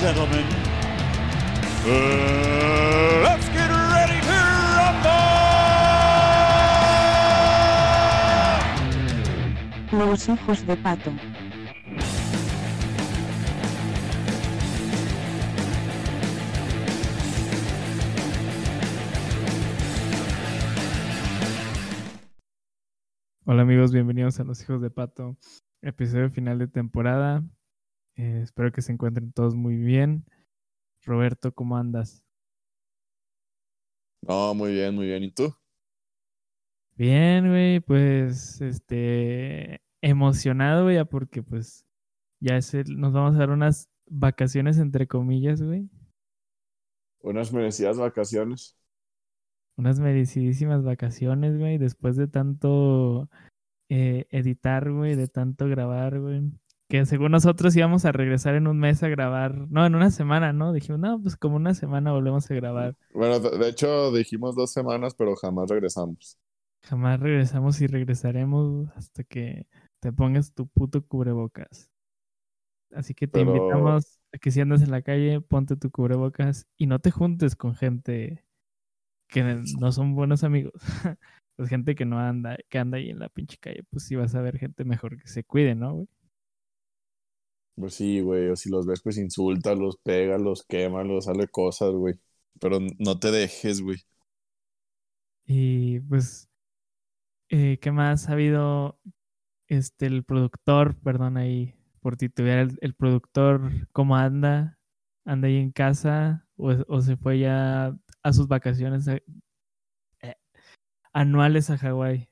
gentlemen, uh, let's get ready to rumble! Los hijos de pato. Hola amigos, bienvenidos a Los Hijos de Pato, episodio final de temporada. Eh, espero que se encuentren todos muy bien. Roberto, ¿cómo andas? No, muy bien, muy bien. ¿Y tú? Bien, güey, pues este emocionado, güey, porque pues ya es el- nos vamos a dar unas vacaciones entre comillas, güey. Unas merecidas vacaciones. Unas merecidísimas vacaciones, güey, después de tanto eh, editar, güey, de tanto grabar, güey. Que según nosotros íbamos a regresar en un mes a grabar, no, en una semana, ¿no? Dijimos, no, pues como una semana volvemos a grabar. Bueno, de, hecho dijimos dos semanas, pero jamás regresamos. Jamás regresamos y regresaremos hasta que te pongas tu puto cubrebocas. Así que te Pero- invitamos a que si andas en la calle, ponte tu cubrebocas y no te juntes con gente que no son buenos amigos. Pues gente que no anda, que anda ahí en la pinche calle, pues sí vas a ver gente mejor que se cuide, ¿no, güey? Pues sí, güey. O si los ves, pues insulta, los pega, los quema, los sale cosas, güey. Pero no te dejes, güey. Y pues, eh, ¿qué más ha habido? Este, el productor, perdón ahí por titubear, el, el productor, ¿cómo anda? ¿Anda ahí en casa? ¿O, o se fue ya a sus vacaciones a- eh, anuales a Hawái?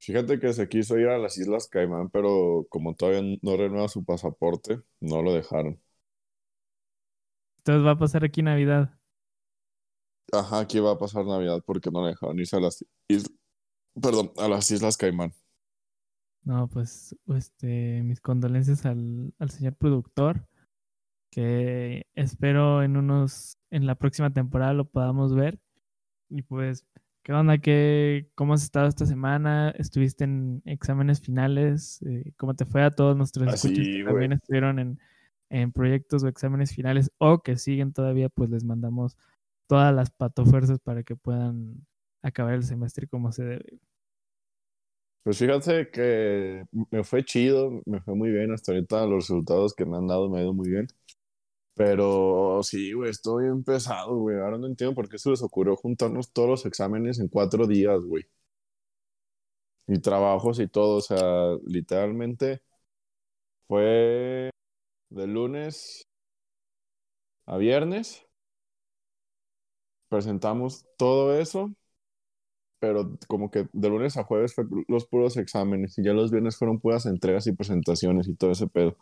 Fíjate que se quiso ir a las Islas Caimán, pero como todavía no renueva su pasaporte, no lo dejaron. Entonces va a pasar aquí Navidad. Ajá, aquí va a pasar Navidad porque no le dejaron irse a las islas, perdón, a las Islas Caimán. No, pues, este, mis condolencias al, al señor productor, que espero en unos, en la próxima temporada lo podamos ver. Y pues, ¿qué onda? ¿Qué, ¿Cómo has estado esta semana? ¿Estuviste en exámenes finales? Eh, ¿Cómo te fue a todos nuestros Ah, escuchas que también estuvieron en, en proyectos o exámenes finales o que siguen todavía? Pues les mandamos todas las patofuerzas para que puedan acabar el semestre como se debe. Pues fíjate que me fue chido, me fue muy bien hasta ahorita los resultados que me han dado me ha ido muy bien. Pero sí, güey, estoy bien pesado, güey. Ahora no entiendo por qué se les ocurrió juntarnos todos los exámenes en cuatro días, güey. Y trabajos y todo, o sea, literalmente fue de lunes a viernes. Presentamos todo eso pero como que de lunes a jueves fue los puros exámenes y ya los viernes fueron puras entregas y presentaciones y todo ese pedo.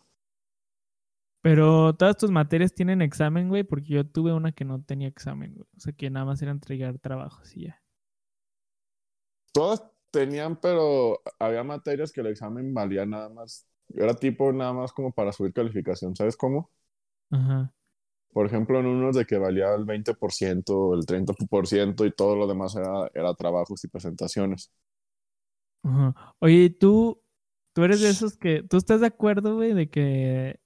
Pero todas tus materias tienen examen, güey, porque yo tuve una que no tenía examen, güey. O sea, que nada más era entregar trabajos y ya. Todas tenían, pero había materias que el examen valía nada más, era tipo nada más como para subir calificación, ¿sabes cómo? Ajá. Por ejemplo, en unos de que valía el 20% o el 30% y todo lo demás era, era trabajos y presentaciones. Ajá. Oye, ¿y tú, tú eres de esos que, ¿tú estás de acuerdo, güey, de que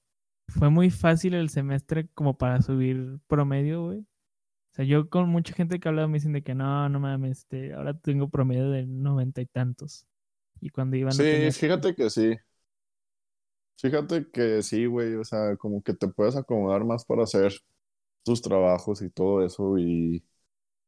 fue muy fácil el semestre como para subir promedio, güey? O sea, yo con mucha gente que he hablado me dicen de que no, no mames, este, ahora tengo promedio de noventa y tantos. Y cuando iban Sí, fíjate que sí. Fíjate que sí, güey, o sea, como que te puedes acomodar más para hacer tus trabajos y todo eso y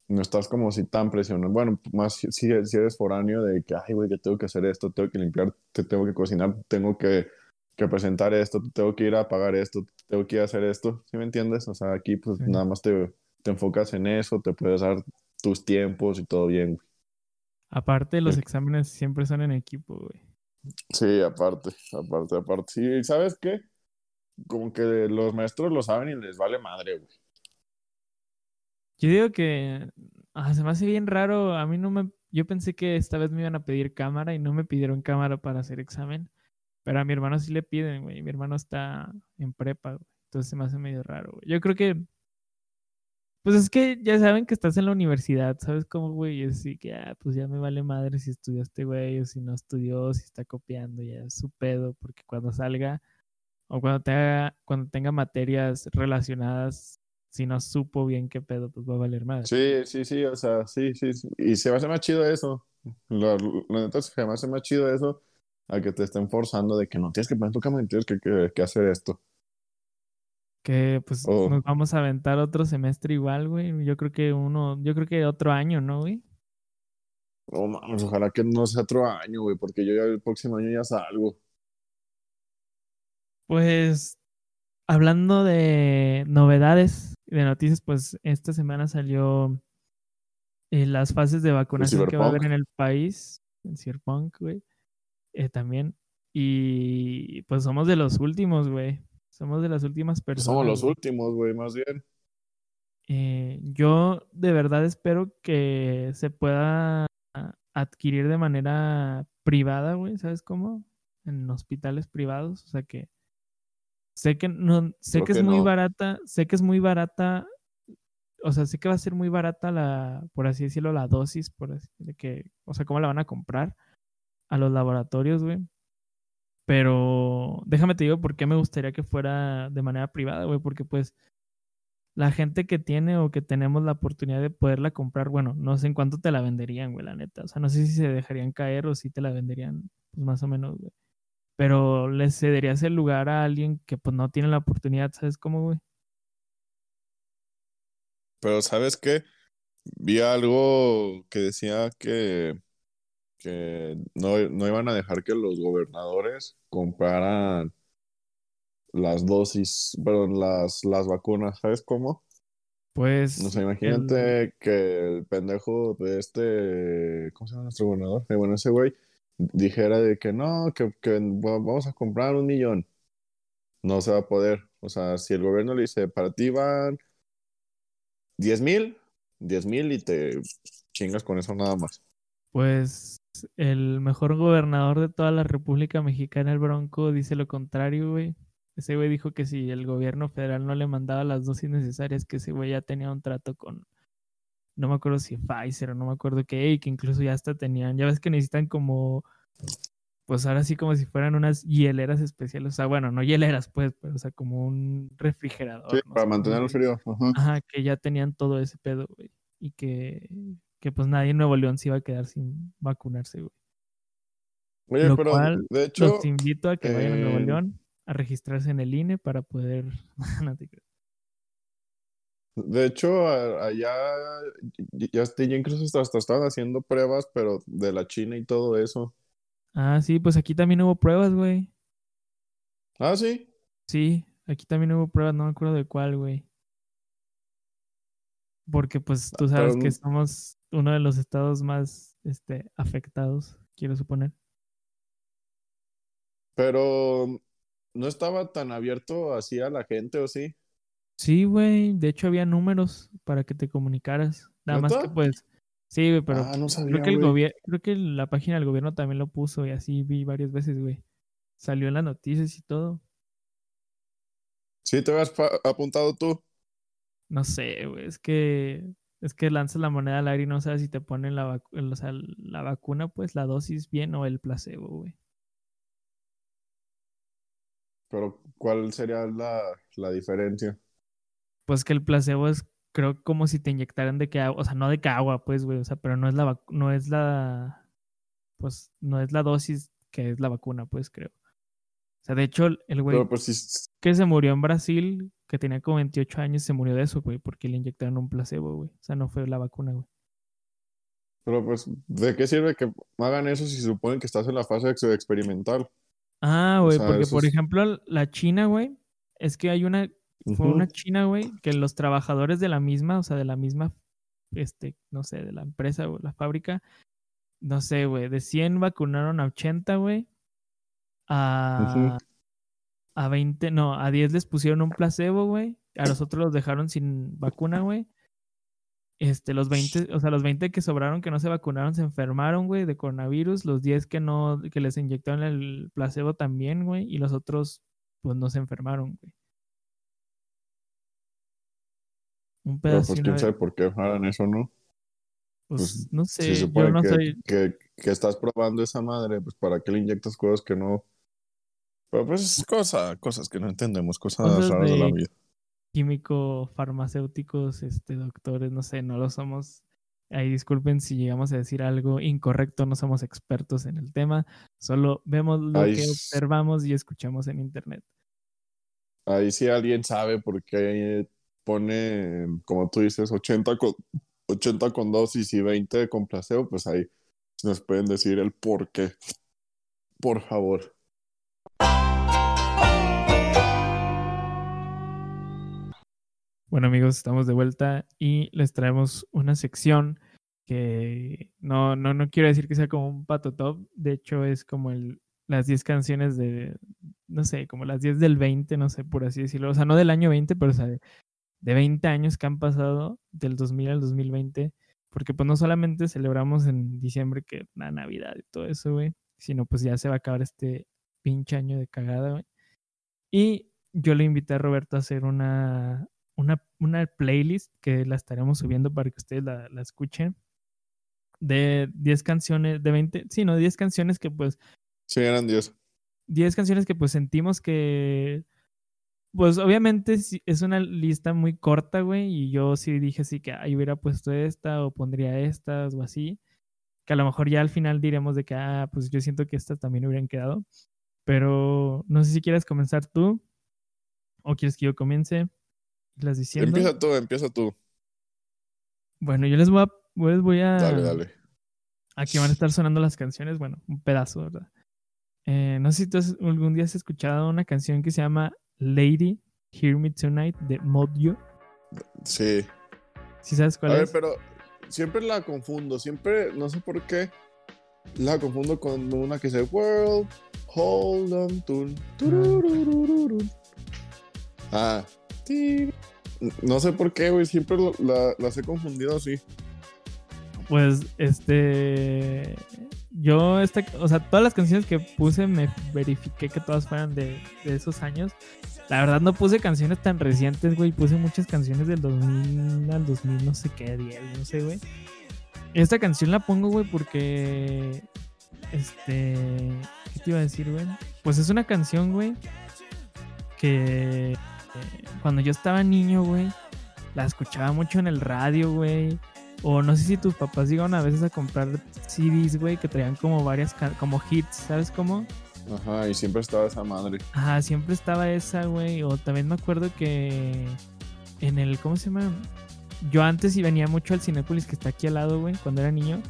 no estás como si tan presionado. Bueno, más si, si si eres foráneo de que, ay, güey, que tengo que hacer esto, tengo que limpiar, te tengo que cocinar, tengo que, que presentar esto, tengo que ir a pagar esto, tengo que ir a hacer esto, ¿sí me entiendes? O sea, aquí pues Sí. nada más te, te enfocas en eso, te puedes dar tus tiempos y todo bien, güey. Aparte, los Sí. exámenes siempre son en equipo, güey. Sí, aparte, aparte, aparte. Sí, ¿sabes qué? Como que los maestros lo saben y les vale madre, güey. Yo digo que ah, se me hace bien raro. A mí no me. Yo pensé que esta vez me iban a pedir cámara y no me pidieron cámara para hacer examen. Pero a mi hermano sí le piden, güey. Mi hermano está en prepa, güey. Entonces se me hace medio raro, güey. Yo creo que. Pues es que ya saben que estás en la universidad, ¿sabes cómo, güey? Y es así que, ah, pues ya me vale madre si estudió este güey o si no estudió, si está copiando, ya es su pedo, porque cuando salga, O cuando, tenga, cuando tenga materias relacionadas, si no supo bien qué pedo, pues va a valer más. Sí, sí, sí, o sea, sí, sí. sí. Y se me hace más chido eso. La, la neta, se me hace más chido eso a que te estén forzando de que no tienes que poner tu cama y tienes que, que, que hacer esto. Que pues Oh. nos vamos a aventar otro semestre igual, güey. Yo creo que uno, yo creo que otro año, ¿no, güey? No mames, ojalá que no sea otro año, güey, porque yo ya el próximo año ya salgo. Pues hablando de novedades y de noticias, pues esta semana salió eh, las fases de vacunación que va a haber en el país, en Cyberpunk, güey, eh, también. Y pues somos de los últimos, güey. Somos de las últimas personas. Somos los últimos, güey, más bien. Eh, yo de verdad espero que se pueda adquirir de manera privada, güey, ¿sabes cómo? En hospitales privados, o sea que sé que no, sé Creo que es que muy no. barata, sé que es muy barata, o sea, sé que va a ser muy barata la, por así decirlo, la dosis, por así, de que, o sea, cómo la van a comprar a los laboratorios, güey. Pero déjame te digo por qué me gustaría que fuera de manera privada, güey, porque pues la gente que tiene o que tenemos la oportunidad de poderla comprar, bueno, no sé en cuánto te la venderían, güey, la neta. O sea, no sé si se dejarían caer o si te la venderían, pues más o menos, güey. Pero le cederías el lugar a alguien que pues no tiene la oportunidad, ¿sabes cómo, güey? Pero ¿sabes qué? Vi algo que decía que, que no, no iban a dejar que los gobernadores compraran las dosis, perdón, las, las vacunas, ¿sabes cómo? Pues O sea, el- imagínate que el pendejo de este, ¿cómo se llama nuestro gobernador? Eh, bueno, ese güey dijera de que no, que, que va- vamos a comprar un millón. No se va a poder. O sea, si el gobierno le dice, para ti van 10 mil, 10 mil y te chingas con eso nada más. Pues el mejor gobernador de toda la República Mexicana, el Bronco, dice lo contrario, güey. Ese güey dijo que si el gobierno federal no le mandaba las dosis necesarias, que ese güey ya tenía un trato con, no me acuerdo si Pfizer o no me acuerdo qué, y que incluso ya hasta tenían, ya ves que necesitan como, pues ahora sí como si fueran unas hieleras especiales, o sea, bueno, no hieleras pues, pero o sea, como un refrigerador. Sí, no para se dice. frío. Ajá. Ajá, que ya tenían todo ese pedo, güey. Y que, que pues nadie en Nuevo León se iba a quedar sin vacunarse, güey. Oye, Lo pero cual, de hecho, Los invito a que vayan a Nuevo eh, León a registrarse en el INE para poder... no te creas. de hecho, allá ya, ya, ya incluso hasta, hasta estaban haciendo pruebas, pero de la China y todo eso. Ah, sí, pues aquí también hubo pruebas, güey. Ah, sí. Sí, aquí también hubo pruebas, no me acuerdo de cuál, güey. Porque pues tú Pero sabes que somos uno de los estados más este, afectados, quiero suponer. Pero no estaba tan abierto así a la gente, ¿o sí? Sí, güey, de hecho había números para que te comunicaras. Nada más que pues, sí, güey, pero Ah, no sabía, creo que el gobierno, creo que la página del gobierno también lo puso y así vi varias veces, güey. Salió en las noticias y todo. Sí, te habías apuntado tú. No sé, güey, es que es que lanzas la moneda al aire y no sabes si te ponen la, vacu- o sea, la vacuna, pues la dosis bien o el placebo, güey. Pero, ¿cuál sería la, la diferencia? Pues que el placebo es, creo, como si te inyectaran de que agua, o sea, no de que agua, pues, güey, o sea, pero no es la, no es la, pues, no es la dosis que es la vacuna, pues, creo. O sea, de hecho, el- güey pues que se murió en Brasil, que tenía como 28 años, se murió de eso, güey, porque le inyectaron un placebo, güey. O sea, no fue la vacuna, güey. pero pues, ¿de qué sirve que hagan eso si suponen que estás en la fase ex- experimental? Ah, O güey, sea, porque por es- ejemplo, la China, güey, es que hay una, fue una China, güey, que los trabajadores de la misma, o sea, de la misma, este, no sé, de la empresa o la fábrica, no sé, güey, de 100 vacunaron a 80, güey, a, a 20, no, a 10 les pusieron un placebo, güey, a los otros los dejaron sin vacuna, güey. Este, los 20, o sea, los 20 que sobraron que no se vacunaron se enfermaron, güey, de coronavirus. Los 10 que no, que les inyectaron el placebo también, güey. Y los otros, pues no se enfermaron, güey. Un Pero pedazo pues, quién sabe por qué hagan eso, ¿no? pues, pues, no sé, se yo no que, soy, que, que estás probando esa madre, pues ¿para qué le inyectas cosas que no? Pero pues es cosa, cosas que no entendemos, cosas, Cosas raras de la vida. Químico, farmacéuticos, este, doctores, no sé, no lo somos. Ahí disculpen si llegamos a decir algo incorrecto, no somos expertos en el tema, solo vemos lo Ahí que observamos y escuchamos en internet. Ahí si alguien sabe por qué pone, como tú dices, 80 con, 80 con dosis y 20 con placebo, pues ahí nos pueden decir el por qué. Por favor. Bueno amigos, estamos de vuelta y les traemos una sección que no, no, no quiero decir que sea como un pato top, de hecho es como el, las 10 canciones de, no sé, como las 10 del 20, no sé, por así decirlo, o sea, no del año 20, pero o sea, de, de 20 años que han pasado del 2000 al 2020, porque pues no solamente celebramos en diciembre que la Navidad y todo eso, güey, sino pues ya se va a acabar este pinche año de cagada, güey. Y yo le invité a Roberto a hacer una, una, una playlist que la estaremos subiendo para que ustedes la, la escuchen. De 10 canciones, de 20, sí, no, 10 canciones que pues, Sí, eran 10. 10 canciones que pues sentimos que, pues obviamente es una lista muy corta, güey, y yo sí dije así que ahí hubiera puesto esta o pondría estas o así, que a lo mejor ya al final diremos de que, ah, pues yo siento que estas también hubieran quedado, pero no sé si quieres comenzar tú o quieres que yo comience las diciendo. Empieza tú, empieza tú. Bueno, yo les voy a, les voy a Dale, dale. Aquí van a estar sonando las canciones, bueno, un pedazo, ¿verdad? Eh, no sé si tú has- algún día has escuchado una canción que se llama Lady, Hear Me Tonight de Modio. Sí. ¿Sí sabes A cuál ver, es? pero siempre la confundo. Siempre, no sé por qué, la confundo con una que dice World, Hold on to. turururururun". Ah. No sé por qué, güey. Siempre lo- la- las he confundido así. Pues, este. Yo, esta, o sea, todas las canciones que puse me verifiqué que todas fueran de, de esos años. La verdad, no puse canciones tan recientes, güey. Puse muchas canciones del 2000 al 2000, no sé qué, 10, no sé, güey. Esta canción la pongo, güey, porque. Este. ¿Qué te iba a decir, güey? Pues es una canción, güey. Que. Eh, cuando yo estaba niño, güey. La escuchaba mucho en el radio, güey. O no sé si tus papás llegaron a veces a comprar CDs, güey, que traían como varias, como hits, ¿sabes cómo? Ajá, y siempre estaba esa madre. Ajá, siempre estaba esa, güey. O también me acuerdo que en el, ¿cómo se llama? Yo antes y venía mucho al Cinépolis que está aquí al lado, güey, cuando era niño.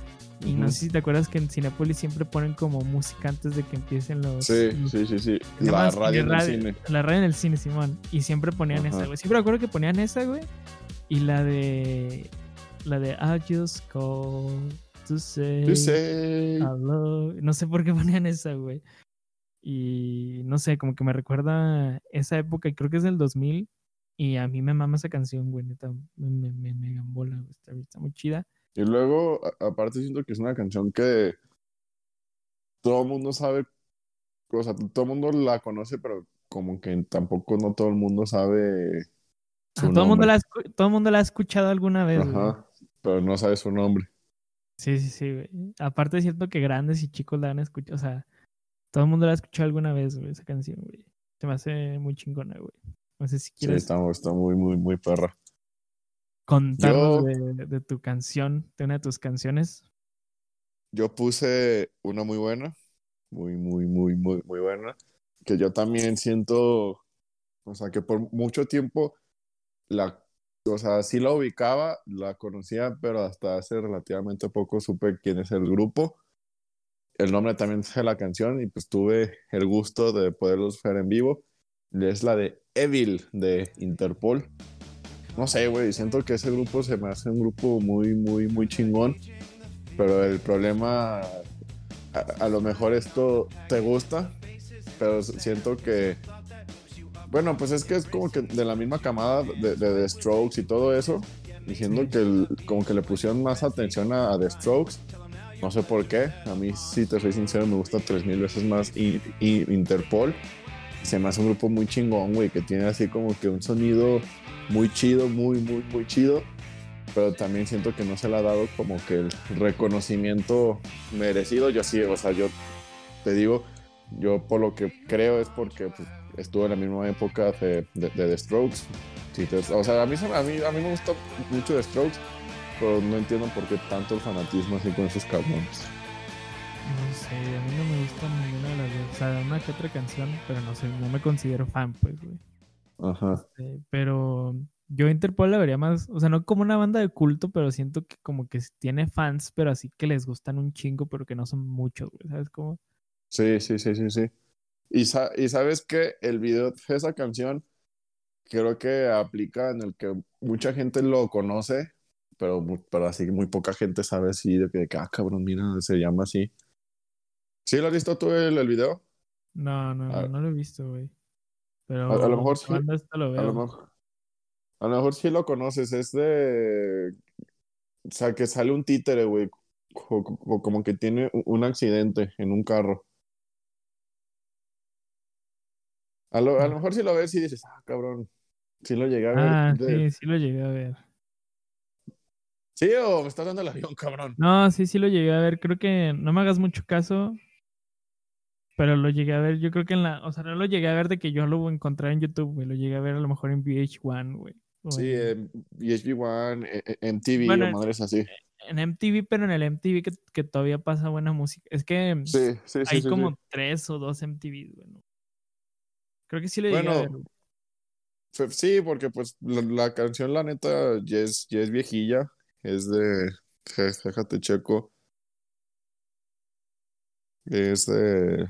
Y no sé si te acuerdas que en Cinépolis siempre ponen como música antes de que empiecen los... Sí, los- sí, sí, sí. ¿qué La radio en el cine. La radio en el cine, Simón. Y siempre ponían esa, güey. Siempre me acuerdo que ponían esa, güey. Y la de... La de I just call to say... You say- hello. No sé por qué ponían esa, güey. Y no sé, como que me recuerda esa época, y creo que es del 2000. Y a mí me mama esa canción, güey, neta. Me, me, me, me gambola, güey. Está, está muy chida. Y luego, aparte, siento que es una canción que todo el mundo sabe, o sea, todo el mundo la conoce, pero como que tampoco no todo el mundo sabe su Ah, todo, el mundo la, todo el mundo la ha escuchado alguna vez, güey. Ajá, pero no sabe su nombre. Sí, sí, sí, güey. Aparte siento que grandes y chicos la han escuchado, o sea, todo el mundo la ha escuchado alguna vez, güey, esa canción, güey. Se me hace muy chingona, güey. No sé si Sí, quieres está, está muy, muy, muy perra. Contarnos Yo- de, de tu canción, de una de tus canciones. Yo puse una muy buena, muy, muy, muy, muy, muy buena, que yo también siento, o sea, que por mucho tiempo la, o sea, sí la ubicaba, la conocía, pero hasta hace relativamente poco supe quién es el grupo. El nombre también es de la canción y pues tuve el gusto de poderlos ver en vivo. Es la de Evil de Interpol. No sé, güey, siento que ese grupo se me hace un grupo muy, muy, muy chingón. Pero el problema, a, a lo mejor esto te gusta, pero siento que, bueno, pues es que es como que de la misma camada de, de The Strokes y todo eso, diciendo que el- como que le pusieron más atención a, a The Strokes. No sé por qué, a mí si te soy sincero me gusta tres mil veces más I- Interpol. Se me hace un grupo muy chingón, güey, que tiene así como que un sonido muy chido, muy, muy, muy chido pero también siento que no se le ha dado como que el reconocimiento merecido. Yo sí, o sea, yo te digo, Yo por lo que creo es porque pues, estuvo en la misma época de, de, de The Strokes. Sí, te- o sea, a mí, a, mí, a mí me gusta mucho The Strokes, pero no entiendo por qué tanto el fanatismo así con esos cabrones. No sé, a mí no me gusta ninguna de las. O sea, una que otra canción, pero no sé, no me considero fan, pues, güey. Ajá. Eh, pero yo Interpol la vería más, o sea, no como una banda de culto, pero siento que como que tiene fans, pero así que les gustan un chingo, pero que no son muchos, güey, ¿sabes cómo? Sí, sí, sí, sí, sí. Y, sa- y sabes que el video de esa canción creo que aplica en el que mucha gente lo conoce, pero, pero así muy poca gente sabe así de que, de que, ah, cabrón, mira, se llama así. ¿Sí lo has visto tú el, el video? No, no, no, A- no lo he visto, güey. Pero a lo mejor sí, lo A veo. lo mejor, a lo mejor sí lo conoces, es de, o sea, que sale un títere, güey, co- como que tiene un accidente en un carro. A lo, a lo mejor si lo ves y dices, ah, cabrón, sí lo llegué a ver. Ah, de- sí, sí lo llegué a ver. ¿Sí o me estás dando el avión, cabrón? No, sí, sí lo llegué a ver. Creo que no me hagas mucho caso, pero lo llegué a ver. Yo creo que en la, o sea, no lo llegué a ver de que yo lo encontré en YouTube, güey. Lo llegué a ver a lo mejor en VH1, güey. Sí, en- en VH1, eh, eh, MTV Bueno, o madres así. en MTV, pero en el MTV que, que todavía pasa buena música. Es que Sí, sí, sí. hay sí, como tres o dos MTV, güey. ¿no? Creo que sí lo llegué a ver. güey. Sí, porque pues la, la canción, la neta, ya es, ya es viejilla. Es de. Déjate checo. Es de,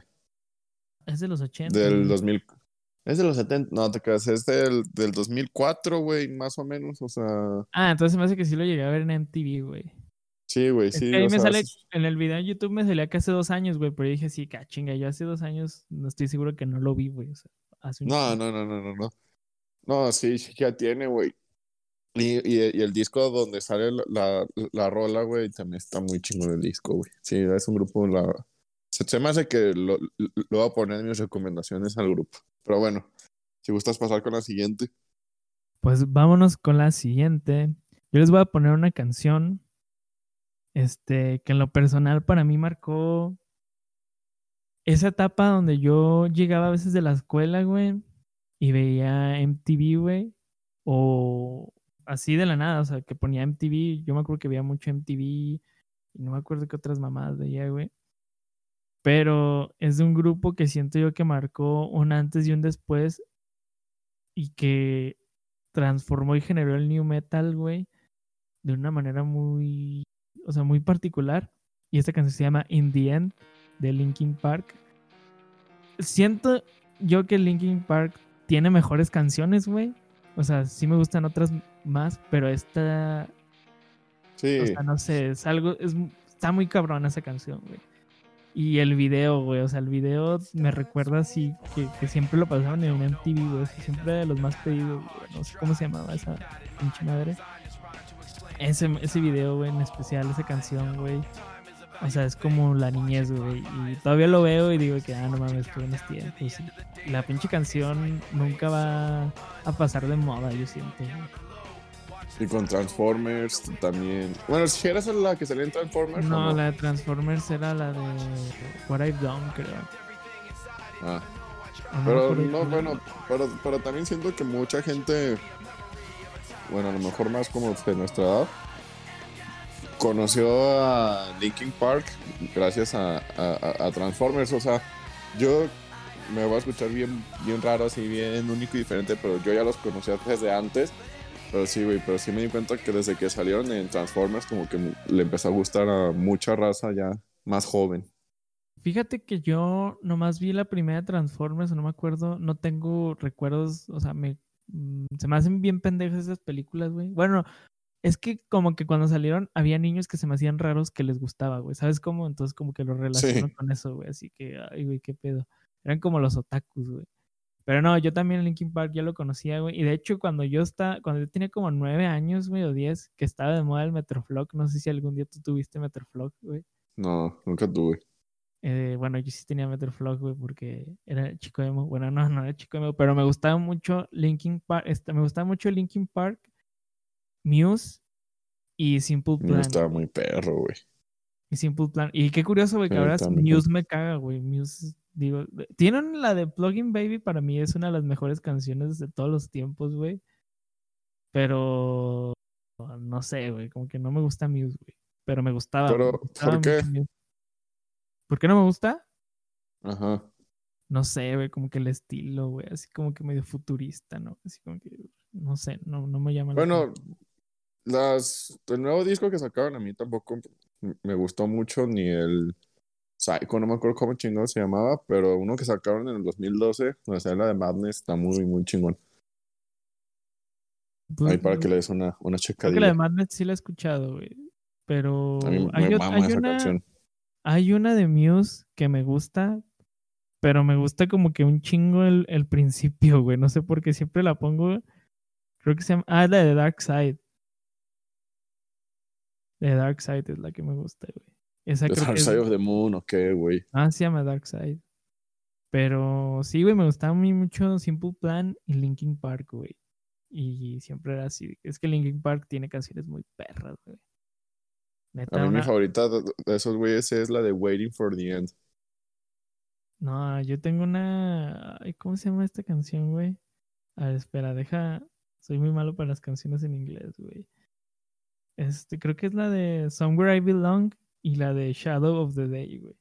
Es de los 80. del güey. 2000. Es de los 70. No, te creas. Es del, del 2004, güey, más o menos. O sea. Ah, entonces me hace que sí lo llegué a ver en MTV, güey. Sí, güey, Es sí. que ahí me sale, en el video de YouTube me salía que hace dos años, güey, pero dije, sí, ca chinga, yo hace dos años no estoy seguro que no lo vi, güey. O sea, hace un No, no, no, no, no, no. No, sí, sí, ya tiene, güey. Y, y, y el disco donde sale la, la, la rola, güey, también está muy chingón el disco, güey. Sí, es un grupo, la... Se, me hace que lo, lo voy a poner en mis recomendaciones al grupo. Pero bueno, si gustas pasar con la siguiente. Pues vámonos con la siguiente. Yo les voy a poner una canción, este, que en lo personal para mí marcó esa etapa donde yo llegaba a veces de la escuela, güey, y veía MTV, güey, o así de la nada, o sea, que ponía MTV, yo me acuerdo que veía mucho MTV, y no me acuerdo qué otras mamadas veía, güey. Pero es de un grupo que siento yo que marcó un antes y un después y que transformó y generó el new metal, güey, de una manera muy, o sea, muy particular. Y esta canción se llama In the End de Linkin Park. Siento yo que Linkin Park tiene mejores canciones, güey. O sea, sí me gustan otras más, pero esta, Sí, o sea, no sé, es algo, es, está muy cabrón esa canción, güey. Y el video, güey, o sea, el video me recuerda así que, que siempre lo pasaban en MTV, güey, así, siempre de los más pedidos, güey, no sé cómo se llamaba esa pinche madre. Ese, ese video, güey, en especial, esa canción, güey. O sea, es como la niñez, güey. Y todavía lo veo y digo que, ah, no mames, qué buenos tiempos. Y La pinche canción nunca va a pasar de moda, yo siento. güey. Y con Transformers también. Bueno, si eras la que salía en Transformers. ¿o No, la de Transformers era la de What I've Done, creo. Ah. Pero no, era. bueno, pero, pero también siento que mucha gente, bueno, a lo mejor más como de nuestra edad, conoció a Linkin Park gracias a, a- a- a Transformers. O sea, yo me voy a escuchar bien, bien raro, así bien único y diferente, pero yo ya los conocía desde antes. Pero sí, güey, pero sí me di cuenta que desde que salieron en Transformers, como que le empezó a gustar a mucha raza ya más joven. Fíjate que yo nomás vi la primera Transformers, no me acuerdo, no tengo recuerdos, o sea, me, mm, se me hacen bien pendejas esas películas, güey. Bueno, es que como que cuando salieron había niños que se me hacían raros que les gustaba, güey. ¿Sabes cómo? Entonces como que lo relaciono Sí. con eso, güey. Así que, ay, güey, qué pedo. Eran como los otakus, güey. Pero no, yo también Linkin Park ya lo conocía, güey. Y de hecho, cuando yo estaba, cuando yo tenía como nueve años, güey, o diez, que estaba de moda el Metroflog, no sé si algún día tú tuviste Metroflog, güey. No, nunca tuve. Eh, bueno, yo sí tenía Metroflog, güey, porque era chico emo. Bueno, no, no era chico emo, pero me gustaba mucho Linkin Park. Este, me gustaba mucho Linkin Park, Muse y Simple Me Plan. estaba muy perro, güey. Y Simple Plan. Y qué curioso, güey, que Sí, ahora. Muse me caga, güey. Muse, digo, tienen la de Plugin Baby, para mí es una de las mejores canciones de todos los tiempos, güey. Pero no sé, güey, como que no me gusta Muse, güey. Pero me gustaba. Pero, me gustaba ¿por qué? Muse. ¿Por qué no me gusta? Ajá. No sé, güey, como que el estilo, güey, así como que medio futurista, ¿no? Así como que, no sé, no, no me llama la Bueno, las, el nuevo disco que sacaron a mí tampoco me gustó mucho, ni el Psycho, no me acuerdo cómo chingón se llamaba, pero uno que sacaron en el 2012, donde sale la de Madness, está muy, muy chingón. Pues, Ahí para que le des una, una Creo que la de checadilla. Madness sí la he escuchado, güey. Pero A mí hay, me mama hay esa una, canción. hay una de Muse que me gusta, pero me gusta como que un chingo el, el principio, güey. No sé por qué siempre la pongo. Creo que se llama. Ah, la de Dark Side. La de Dark Side es la que me gusta, güey. Esa The creo Dark que es- Side of the Moon, ¿o qué, güey? Ah, se llama Dark Side. Pero sí, güey, me gustaba mí mucho Simple Plan y Linkin Park, güey. Y siempre era así. Es que Linkin Park tiene canciones muy perras, güey. Neta, A mí mi favorita de, de esos güeyes es la de Waiting for the End. No, yo tengo una. Ay, ¿Cómo se llama esta canción, güey? A ver, espera, deja. Soy muy malo para las canciones en inglés, güey. Este, creo que es la de Somewhere I Belong y la de Shadow of the Day, güey.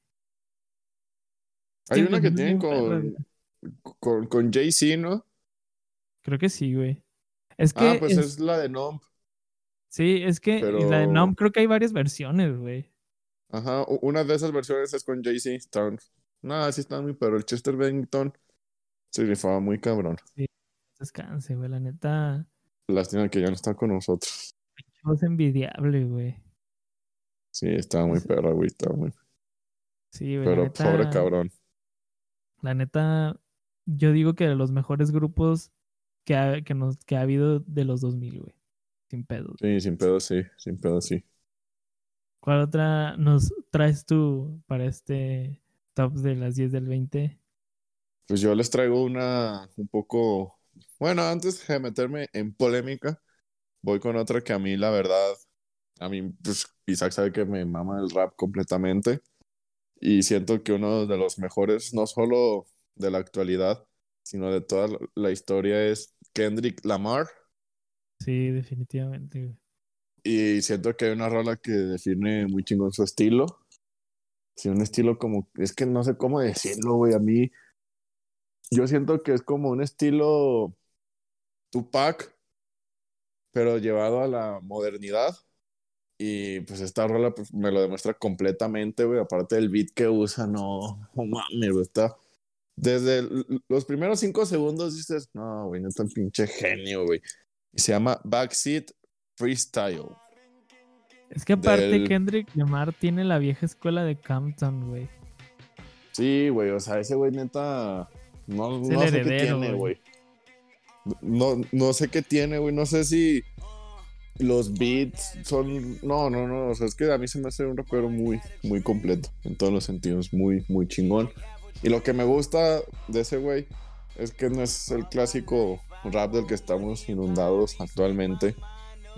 Hay una que tienen con, con, con Jay-Z, ¿no? Creo que sí, güey. Es que. Ah, pues es- es la de Numb. Sí, es que. la de Numb creo que hay varias versiones, güey. Ajá, una de esas versiones es con Jay-Z. Están- No, sí están muy, pero el Chester Bennington se rifaba muy cabrón. Descanse, güey. La neta. Lástima que ya no está con nosotros. Envidiable, güey. Sí, estaba muy perra, güey, estaba muy... Sí, güey. Pero neta- pobre cabrón. La neta, yo digo que de los mejores grupos que ha, que nos, que ha habido de los 2000, güey. Sin pedos. Sí, sin pedo, sí, sin pedo, sí. ¿Cuál otra nos traes tú para este top de las 10 del 20? Pues yo les traigo una un poco... Bueno, antes de meterme en polémica, voy con otra que a mí, la verdad, a mí, pues Isaac sabe que me mama el rap completamente. Y siento que uno de los mejores, no solo de la actualidad, sino de toda la- historia es Kendrick Lamar. Sí, definitivamente. Y siento que hay una rola que define muy chingón su estilo. Sí, un estilo como, es que no sé cómo decirlo, güey. A mí, yo siento que es como un estilo Tupac, pero llevado a la modernidad. Y pues esta rola pues, me lo demuestra completamente, güey. Aparte del beat que usa, no, no mames, güey. Está desde el- los primeros cinco segundos dices, no, güey, no es tan pinche genio, güey. Y se llama Backseat Freestyle. Es que aparte Del- Kendrick Lamar tiene la vieja escuela de Campton, güey. Sí, güey, o sea, ese güey neta, no, Es no sé qué heredero, tiene, güey. No, no sé qué tiene, güey, no sé si los beats son, no, no, no, o sea, es que a mí se me hace un rapero muy, muy completo, en todos los sentidos, muy, muy chingón. Y lo que me gusta de ese güey es que no es el clásico rap del que estamos inundados actualmente,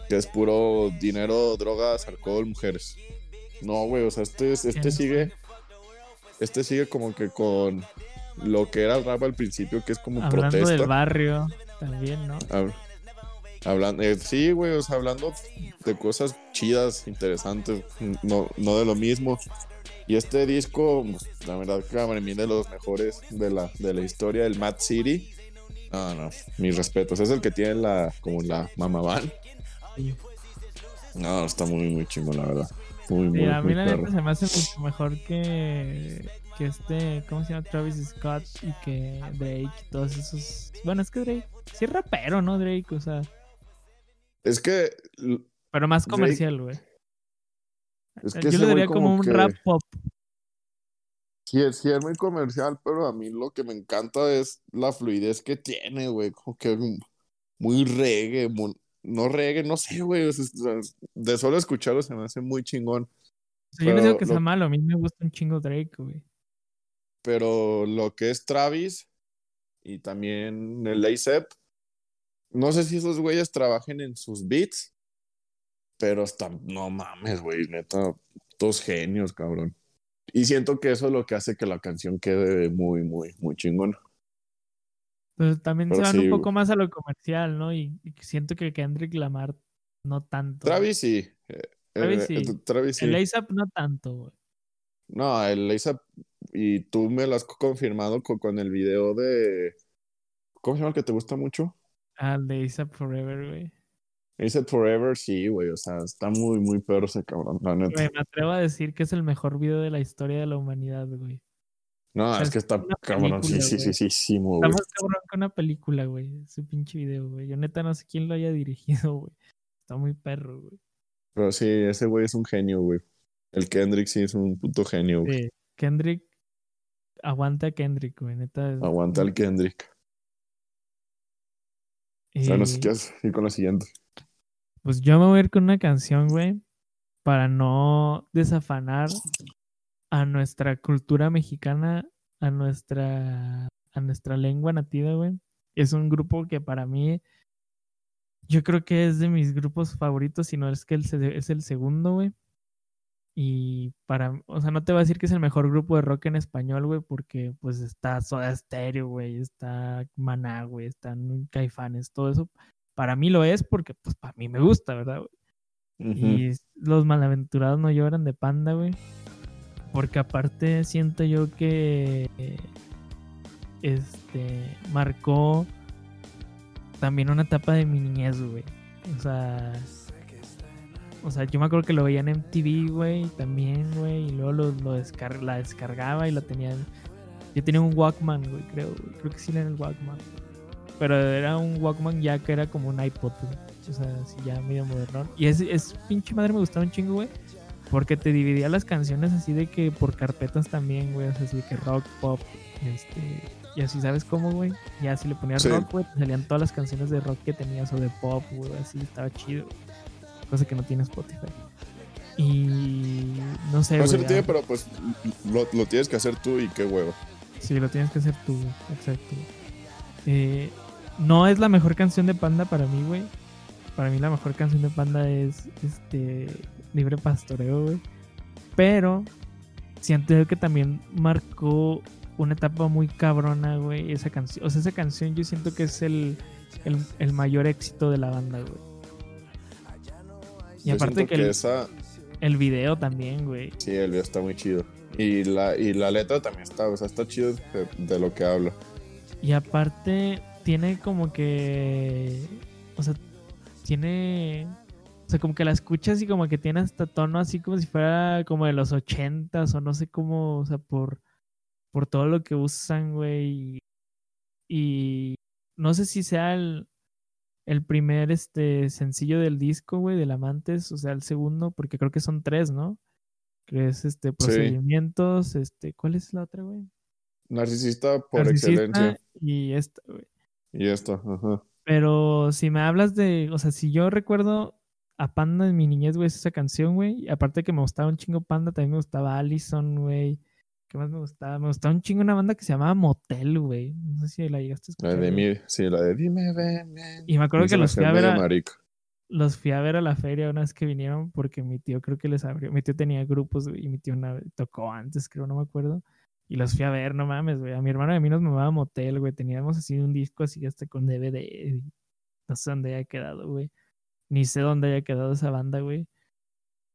que es puro dinero, drogas, alcohol, mujeres. No, güey, o sea, este, es- este sigue, este sigue como que con lo que era el rap al principio, que es como Hablando protesta. del barrio también, ¿no? Hab- Hablando, eh, sí, güey, o sea, hablando de cosas chidas, interesantes, no, no de lo mismo. Y este disco, la verdad que para mí de los mejores de la, de la historia del Mad City. No, no, mis respetos. Es el que tiene la, como la Mama Van. No, está muy, muy chingón, la verdad. Muy, muy, a mí muy la neta se me hace mucho mejor que, que este, ¿cómo se llama? Travis Scott y que Drake y todos esos. Bueno, es que Drake, sí es rapero, ¿no? Drake, o sea, Es que, pero más comercial, güey. es que Yo güey diría como, un que- rap pop. Sí, es, sí es muy comercial, pero a mí lo que me encanta es la fluidez que tiene, güey. Como que muy reggae, no reggae, no sé, güey. o sea, es- de solo escucharlo se me hace muy chingón. O sea, yo no digo que lo- sea malo, a mí me gusta un chingo Drake, güey. Pero lo que es Travis y también el A$AP, no sé si esos güeyes trabajen en sus beats, pero hasta, no mames, güey, neta, dos genios, cabrón. Y siento que eso es lo que hace que la canción quede muy, muy, muy chingona. Pues también Pero se van sí, un poco más a lo comercial, ¿no? Y, y siento que Kendrick Lamar no tanto. Travis sí. eh, Travis eh, sí. Travis sí. El ASAP no tanto, güey. No, el ASAP, y tú me lo has confirmado con, con el video de. ¿Cómo se llama el que te gusta mucho? Ah, el de ASAP Forever, güey. ASAP Forever, sí, güey, o sea, está muy, muy perro ese cabrón, la neta. Güey, me atrevo a decir que es el mejor video de la historia de la humanidad, güey. No, o sea, es que es está cabrón, sí, sí, sí, sí, sí, muy, Está más cabrón que una película, güey. Ese pinche video, güey. Yo neta no sé quién lo haya dirigido, güey. Está muy perro, güey. Pero sí, ese güey es un genio, güey. El Kendrick sí es un puto genio, güey. Sí. Kendrick, aguanta a Kendrick, güey. Neta. es- Aguanta el Kendrick. Y, Bueno, si quieres ir con la siguiente. Pues yo me voy a ir con una canción, güey. Para no desafanar a nuestra cultura mexicana, a nuestra, a nuestra lengua nativa, güey. Es un grupo que para mí, yo creo que es de mis grupos favoritos, si no es que el es el segundo, güey. Y para, o sea, no te voy a decir que es el mejor grupo de rock en español, güey, porque pues está Soda Stereo, güey, está Maná, güey, están Caifanes, todo eso. Para mí lo es porque, pues, para mí me gusta, ¿verdad? güey? Y los malaventurados no lloran de panda, güey. Porque aparte siento yo que este marcó también una etapa de mi niñez, güey. O sea, o sea, yo me acuerdo que lo veía en MTV, güey, también, güey, y luego lo, lo descar- la descargaba y la tenía. Yo tenía un Walkman, güey, creo, güey. creo que sí era el Walkman. Pero era un Walkman ya que era como un iPod, güey. O sea, así ya medio moderno. Y es, es pinche madre me gustaba un chingo, güey. Porque te dividía las canciones así de que por carpetas también, güey. O sea, así de que rock, pop, este. Y así, ¿sabes cómo, güey? Ya si le ponías Sí. rock, güey, salían todas las canciones de rock que tenías o de pop, güey. Así, estaba chido. Cosa que no tiene Spotify. Y no sé, No güey. se lo tiene, pero pues lo, lo tienes que hacer tú y qué huevo. Sí, lo tienes que hacer tú. Exacto. Eh, no es la mejor canción de Panda para mí, güey. Para mí la mejor canción de Panda es este Libre Pastoreo, güey. Pero siento que también marcó una etapa muy cabrona, güey, esa canción. O sea, esa canción yo siento que es el, el, el mayor éxito de la banda, güey. Y Yo aparte que, el, esa, el video también, güey. sí, el video está muy chido. Y la, y la letra también está, o sea, está chido de, de lo que habla. Y aparte, tiene como que. O sea, tiene. O sea, como que la escuchas y como que tiene hasta tono así como si fuera como de los ochentas o no sé cómo, o sea, por, por todo lo que usan, güey. Y, y no sé si sea el, el primer este sencillo del disco, güey, del Amantes, o sea, el segundo, porque creo que son tres, ¿no? Que es este procedimientos, este, ¿cuál es la otra, güey? Narcisista por Narcisista excelencia. Y esta, güey. Y esto, ajá. Pero si me hablas de, o sea, si yo recuerdo a Panda en mi niñez, güey, es esa canción, güey. Aparte que me gustaba un chingo Panda, también me gustaba Allison, güey. ¿Qué más me gustaba? Me gustaba un chingo una banda que se llamaba Motel, güey. No sé si la llegaste a La escuchar. de güey. mí, sí, la de dime, ven, ven. Y me acuerdo que los fui a ver a, los fui a ver a la feria una vez que vinieron porque mi tío creo que les abrió. Mi tío tenía grupos y mi tío una- tocó antes, creo, no me acuerdo. Y los fui a ver, no mames, güey. A mi hermano y a mí nos mamaba Motel, güey. Teníamos así un disco así hasta con DVD. y No sé dónde haya quedado, güey. Ni sé dónde haya quedado esa banda, güey.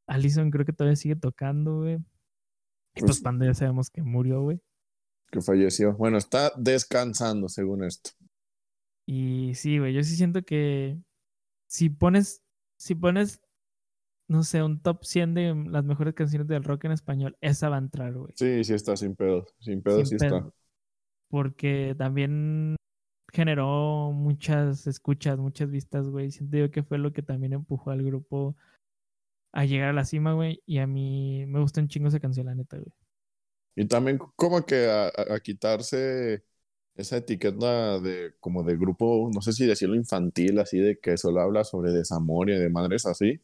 Allison creo que todavía sigue tocando, güey. Y pues Panda ya sabemos que murió, güey. Que falleció. Bueno, está descansando, según esto. Y sí, güey, yo sí siento que si pones, si pones, no sé, un top 100 de las mejores canciones del rock en español, esa va a entrar, güey. Sí, sí está sin pedos. Sin pedos Sin sí está. pedo. Porque también generó muchas escuchas, muchas vistas, güey. Siento yo que fue lo que también empujó al grupo a llegar a la cima, güey. Y a mí me gusta un chingo esa canción, la neta, güey. Y también como que a, a- quitarse esa etiqueta de como de grupo, no sé si decirlo infantil, así de que solo habla sobre desamor y de madres así.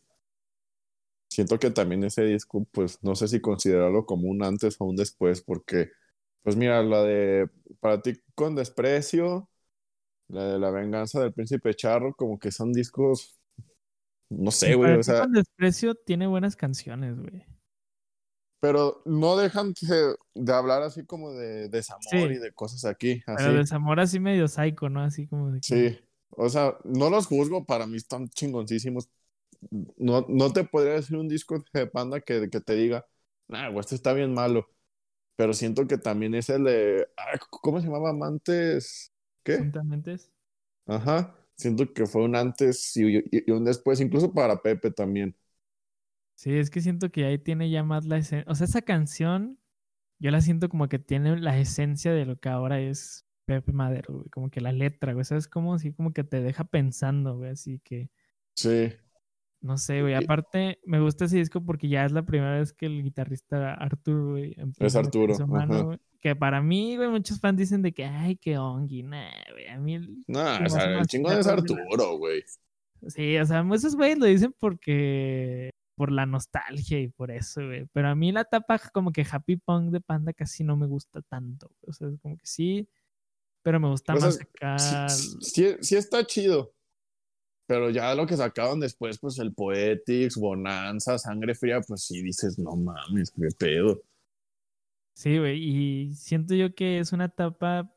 Siento que también ese disco, pues no sé si considerarlo como un antes o un después, porque, pues mira, la de Para ti con desprecio, la de La venganza del príncipe charro, como que son discos no sé, güey, o sea, desprecio tiene buenas canciones, güey. pero no dejan de, de hablar así como de desamor Sí. y de cosas aquí, así. Pero desamor así medio psycho, ¿no? Así como de que- Sí, o sea, no los juzgo, para mí están chingoncísimos. No, no te podría decir un disco de Panda que, que te diga, nah, güey, este está bien malo. Pero siento que también es el de, ay, ¿cómo se llamaba? Amantes, ¿qué? Juntamente es- Ajá, siento que fue un antes y, un después, incluso para Pepe también. Sí, es que siento que ahí tiene ya más la esencia. O sea, esa canción, yo la siento como que tiene la esencia de lo que ahora es Pepe Madero, güey. Como que la letra, güey. ¿Sabes cómo? Así como que te deja pensando, güey. Así que, Sí, no sé, güey. Aparte, me gusta ese disco porque ya es la primera vez que el guitarrista Arthur, güey, empieza a meter Arturo, su mano, ajá. güey. Que para mí, güey, muchos fans dicen de que, ay, qué ongi, nah, güey. A mí, el- no, Sí, o sea, el chingón es Arturo, güey. Sí, o sea, esos güeyes lo dicen porque por la nostalgia y por eso, güey. Pero a mí la tapa como que Happy Punk de Panda casi no me gusta tanto. güey. O sea, es como que sí, pero me gusta O sea, más acá. Sí, sí- sí está chido. Pero ya lo que sacaban después, pues el Poetics, Bonanza, Sangre Fría, pues sí dices, no mames, qué pedo. Sí, güey. Y siento yo que es una etapa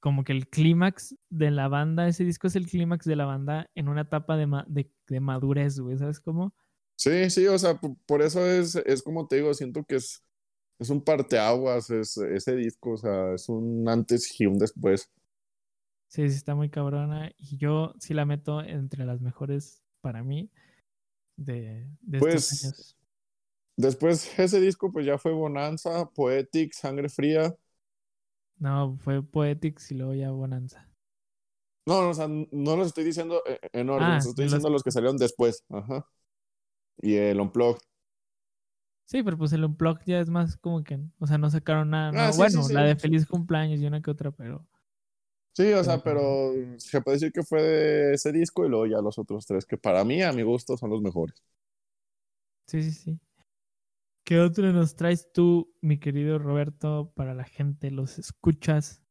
como que el clímax de la banda, ese disco es el clímax de la banda en una etapa de, ma- de, de madurez, güey. ¿Sabes cómo? Sí, sí, o sea, por eso es, es como te digo, siento que es, es un parteaguas es, ese disco, o sea, es un antes y un después. Sí, sí, está muy cabrona. Y yo sí la meto entre las mejores para mí de, de estos Pues, años. Después ese disco, pues ya fue Bonanza, Poetics, Sangre Fría. No, fue Poetics y luego ya Bonanza. No, no, o sea, no los estoy diciendo eh, en orden, Ah, los estoy diciendo los que salieron después. Ajá. Y el Unplugged. Sí, pero pues el Unplugged ya es más como que, o sea, no sacaron nada. Ah, ¿no? sí, bueno, sí, la de Feliz Cumpleaños y una que otra, pero Sí, o sea, Pero- se puede decir que fue de ese disco y luego ya los otros tres, que para mí, a mi gusto, son los mejores. sí, sí, sí. ¿Qué otro nos traes tú, mi querido Roberto, para la gente? ¿Los escuchas?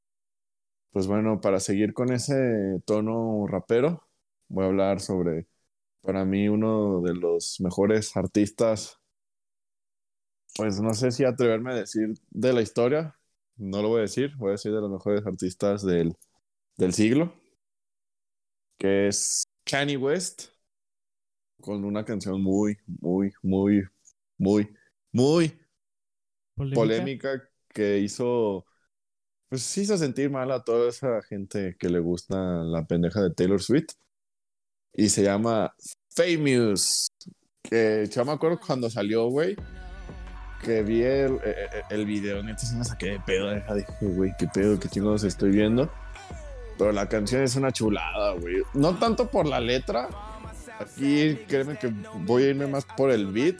Pues bueno, para seguir con ese tono rapero, voy a hablar sobre, para mí, uno de los mejores artistas, pues no sé si atreverme a decir de la historia, no lo voy a decir, voy a decir de los mejores artistas del, del siglo, que es Kanye West, con una canción muy, muy, muy, muy, muy ¿Polémica? polémica que hizo, pues hizo sentir mal a toda esa gente que le gusta la pendeja de Taylor Swift. Y se llama Famous. Que yo me acuerdo cuando salió, güey, que vi el, eh, eh, el video, neta, sí me saqué de pedo. deja, Dije, güey, qué pedo, qué chingados estoy viendo. Pero la canción es una chulada, güey. No tanto por la letra. Aquí, créeme que voy a irme más por el beat.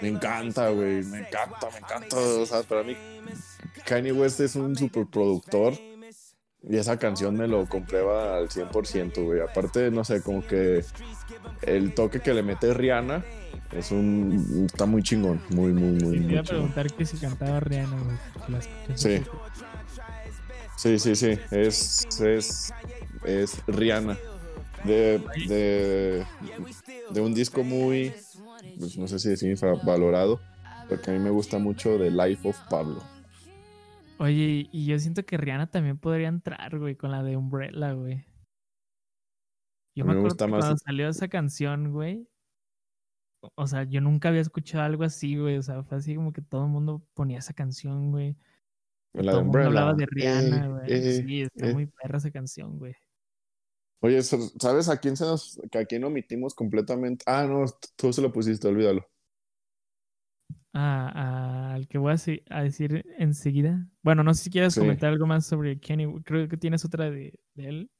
Me encanta, güey. Me encanta, me encanta. O sea, para mí, Kanye West es un superproductor. Y esa canción me lo comprueba al 100%, güey. Aparte, no sé, como que el toque que le mete Rihanna es un. Está muy chingón. Muy, muy, muy, Sí, te muy iba a preguntar que si cantaba Rihanna, güey. Sí. Sí, sí, sí. Es, es, es Rihanna. De, de, de un disco muy, pues no sé si decir infravalorado, porque a mí me gusta mucho de Life of Pablo. Oye, y yo siento que Rihanna también podría entrar, güey, con la de Umbrella, güey. Yo me me acuerdo que más- cuando salió esa canción, güey. O sea, yo nunca había escuchado algo así, güey. O sea, fue así como que todo el mundo ponía esa canción, güey. La de todo hablaba de Rihanna, güey. eh, sí, está eh. muy perra esa canción, güey. Oye, ¿sabes a quién se nos, a quién omitimos completamente? Ah, no, tú se lo pusiste, olvídalo. Ah, al que voy a, decir enseguida. Bueno, no sé si quieres Sí. comentar algo más sobre Kenny. Creo que tienes otra de, de él.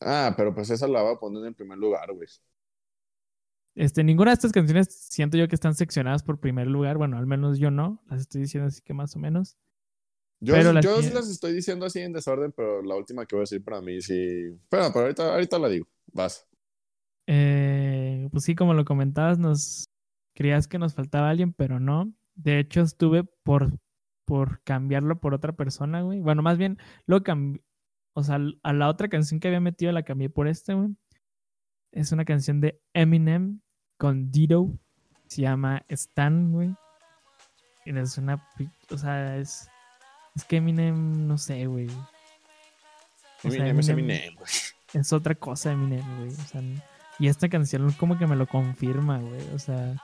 Ah, pero pues esa la voy a poner en primer lugar, güey. Este, ninguna de estas canciones siento yo que están seccionadas por primer lugar. Bueno, al menos yo no. Las estoy diciendo así que más o menos. Yo, Pero yo sí las estoy diciendo así en desorden, pero la última que voy a decir para mí sí. Pero, pero ahorita, ahorita la digo. Vas. Eh, pues sí, como lo comentabas, nos creías que nos faltaba alguien, pero no. De hecho, estuve por, por cambiarlo por otra persona, güey. Bueno, más bien lo cambié. O sea, a la otra canción que había metido la cambié por este, güey. Es una canción de Eminem con Dido. Se llama Stan, güey. Y es una. O sea, es. Es que Eminem, no sé, güey. O sea, Eminem es Eminem- güey. Es otra cosa Eminem, güey. O sea, y esta canción como que me lo confirma, güey. O sea,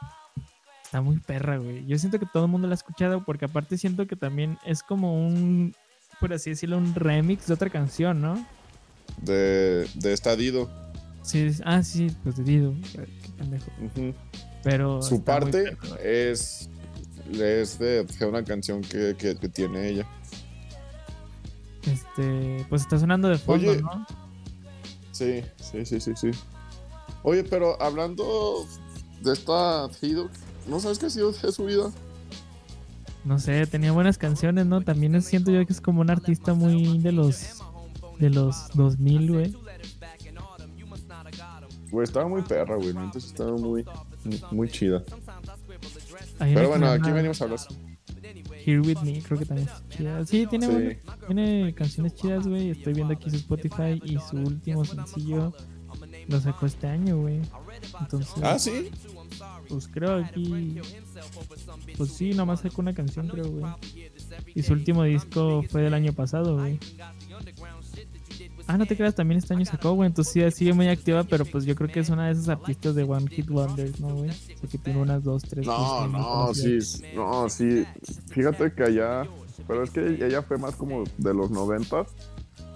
está muy perra, güey. Yo siento que todo el mundo la ha escuchado porque aparte siento que también es como un, por así decirlo, un remix de otra canción, ¿no? De, de esta Dido. Sí, ah, sí, pues de Dido. Qué pendejo. Pero Su parte perra. es, es de, de una canción que, que- que tiene ella. Este, pues está sonando de fondo, Oye. ¿no? Sí, sí, sí, sí, sí. Oye, pero hablando de esta Dido, ¿no sabes qué ha sido de su vida? No sé, tenía buenas canciones, ¿no? También siento yo que es como un artista muy de los de los 2000, güey. Güey, estaba muy perra, güey. Antes estaba muy, muy chida. Pero que bueno, aquí venimos a hablar. Here With Me, creo que también es chida. Sí, tiene, Sí. tiene canciones chidas, güey. Estoy viendo aquí su Spotify y su último sencillo lo sacó este año, güey. Entonces, Ah, sí. pues creo aquí. Pues sí, nomás sacó una canción, creo, güey. Y su último disco fue del año pasado, güey. Ah, no te creas, también este año sacó, güey. Entonces sí, sigue muy activa, pero pues yo creo que es una de esas artistas de One Hit Wonders, ¿no, güey? O que tiene unas dos, tres. No, no, sí, no, sí. Fíjate que allá, pero es que ella fue más como de los noventas.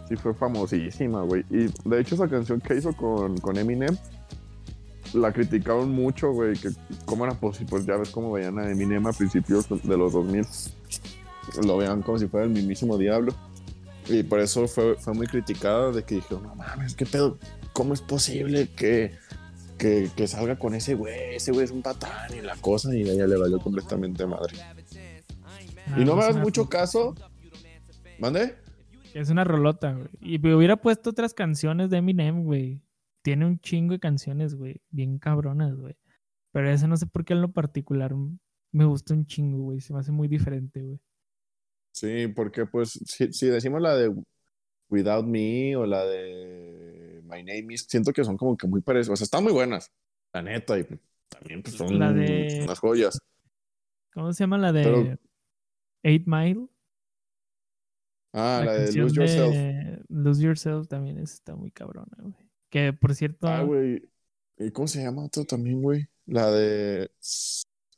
Sí fue famosísima, güey. Y de hecho esa canción que hizo con, con Eminem, la criticaron mucho, güey, que cómo era posible, pues ya ves cómo veían a Eminem a principios de los 2000. Lo veían como si fuera el mismísimo diablo. Y por eso fue, fue muy criticada de que dijeron, no mames, qué pedo, ¿cómo es posible que, que, que salga con ese güey? Ese güey es un patán y la cosa, y a ella le valió completamente madre. Ah, y no me una mucho caso. ¿Mande? Es una rolota, güey. Y me hubiera puesto otras canciones de Eminem, güey. Tiene un chingo de canciones, güey. Bien cabronas, güey. Pero esa no sé por qué en lo particular me gusta un chingo, güey. Se me hace muy diferente, güey. Sí, porque pues si, si decimos la de Without Me o la de My Name Is, siento que son como que muy parecidas. O sea, están muy buenas, la neta, y también pues, son La de- unas joyas. ¿Cómo se llama la de Pero- Eight Mile? Ah, la, de Lose Yourself. de Lose Yourself también es- está muy cabrona, güey. Que por cierto, Ah, güey. ¿Y cómo se llama otro también, güey? La de.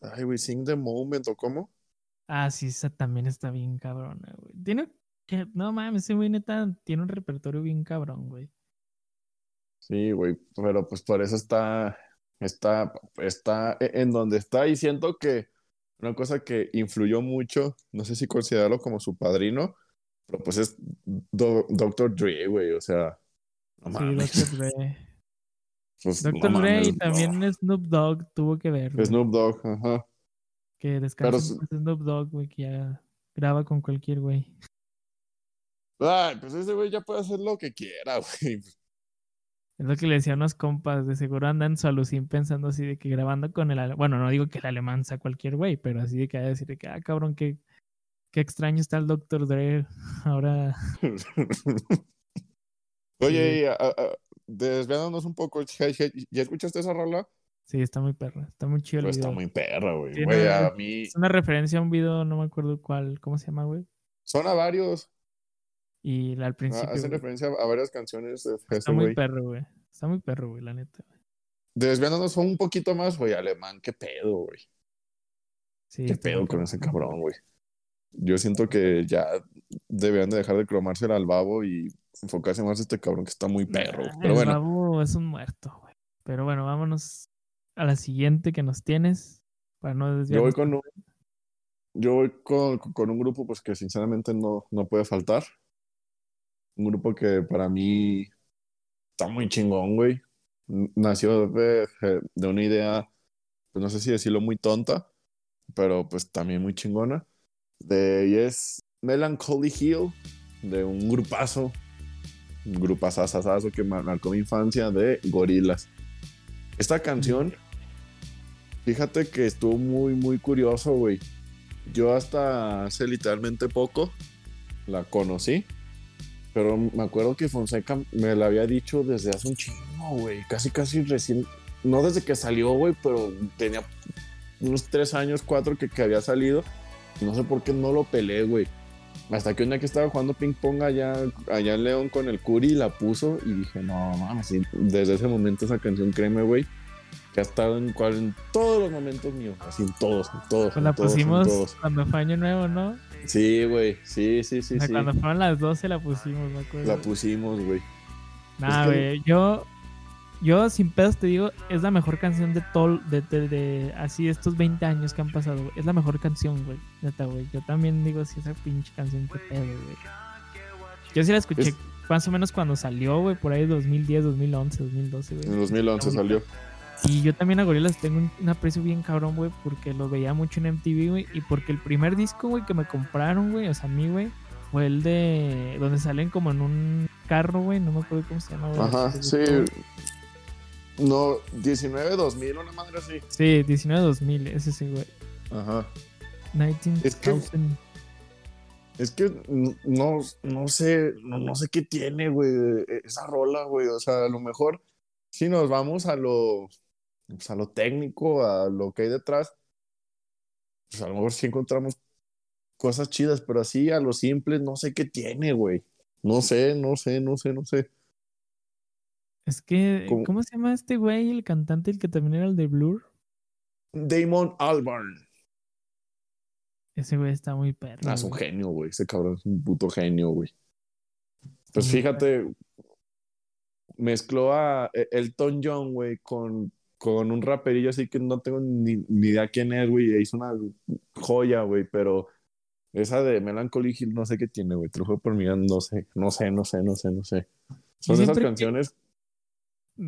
Ay, güey, Sing the Moment o cómo? Ah, sí, esa también está bien cabrona, güey. Tiene que, no mames, ese güey neta tiene un repertorio bien cabrón, güey. Sí, güey, pero pues por eso está, está, está e- en donde está y siento que una cosa que influyó mucho, no sé si considerarlo como su padrino, pero pues es Do- Dr. Dre, güey, o sea, no Sí, mames, Dr. Dre. pues, no Dr. Dre y mames, también Snoop Dogg tuvo que ver. no. Snoop Dogg, ajá. Que descansa Pero Snoop Dogg, güey, que ya graba con cualquier güey. Ay, pues ese güey ya puede hacer lo que quiera, güey. Es lo que le decía a unos compas, de seguro andan su alucín pensando así de que grabando con el ale- Bueno, no digo que el alemán sea cualquier güey, pero así de que hay decir de que, ah, cabrón, qué, qué extraño está el Dr. Dre. Ahora, Oye, y, a- a- desviándonos un poco, ¿ya, ya- ya escuchaste esa rola? Sí, está muy perra. Está muy chido el video. está muy perra, güey. A mí... Es una referencia a un video, no me acuerdo cuál, ¿cómo se llama, güey? Son a varios. Y al Ah, principio. hacen güey. referencia a varias canciones de Está ese muy güey. perro, güey. Está muy perro, güey, la neta. güey. Desviándonos un poquito más, güey, alemán, qué pedo, güey. Sí, Qué pedo con ese cabrón, güey. Yo siento que ya deberían de dejar de cromársela al babo y enfocarse más en este cabrón que está muy perro. Nah, Pero el bueno, babo es un muerto, güey. Pero bueno, vámonos a la siguiente que nos tienes. Para no yo voy con un, yo voy con, con un grupo pues que sinceramente no, no puede faltar. Un grupo que para mí está muy chingón, güey. Nació de, de una idea, pues no sé si decirlo muy tonta, pero pues también muy chingona. De, y es Melancholy Hill, de un grupazo, un grupazazazazo que mar- marcó mi infancia de gorilas. Esta canción, fíjate que estuvo muy, muy curioso, güey. Yo hasta hace literalmente poco la conocí, pero me acuerdo que Fonseca me la había dicho desde hace un chingo, güey. Casi, casi recién. No desde que salió, güey, pero tenía unos tres años, cuatro que, que había salido. Y no sé por qué no lo peleé, güey. Hasta que un día que estaba jugando ping pong allá, allá en León con el Curi, la puso y dije, no mames, desde ese momento esa canción, créeme, güey, que ha estado en, cual, en todos los momentos míos, así en todos, en todos. Pues en la todos, en pusimos todos. cuando fue Año Nuevo, ¿no? Sí, güey, sí, sí, sí, O sea, sí. cuando fueron las 12 la pusimos, me acuerdo. La pusimos, güey. Nah, Es que- güey, yo, yo sin pedos te digo, es la mejor canción de todo, de, de, de- así estos 20 años que han pasado, güey. Es la mejor canción, güey, neta, güey. Yo también digo, sí, esa pinche canción, qué pedo, güey. Yo sí la escuché Es- más o menos cuando salió, güey, por ahí 2010, 2011, 2012, güey. En 2011 salió. Y yo también a Gorillaz tengo un, un aprecio bien cabrón, güey, porque lo veía mucho en MTV, güey, y porque el primer disco, güey, que me compraron, güey, o sea, a mí, güey, fue el de donde salen como en un carro, güey, no me acuerdo cómo se llama, güey. Ajá, sí. disco. No, 19, 2000, una madre así. Sí, 19-2000, ese sí, güey. Ajá. 19,000. Es que- Es que no, no sé, no, no sé qué tiene, güey, esa rola, güey. O sea, a lo mejor si nos vamos a lo, pues, a lo técnico, a lo que hay detrás, pues a lo mejor sí encontramos cosas chidas, pero así a lo simple no sé qué tiene, güey. No sé, no sé, no sé, no sé. Es que, ¿Cómo? ¿cómo se llama este güey, el cantante, el que también era el de Blur? Damon Albarn. Ese güey está muy perro. Ah, es un genio, güey. Ese cabrón es un puto genio, güey. Pues fíjate, mezcló a E- Elton John, güey, con, con un raperillo así que no tengo ni, ni idea quién es, güey. e Hizo una joya, güey, pero esa de Melancholy Hill no sé qué tiene, güey. Juro por vida, no sé, no sé, no sé, no sé, no sé. Son esas que- canciones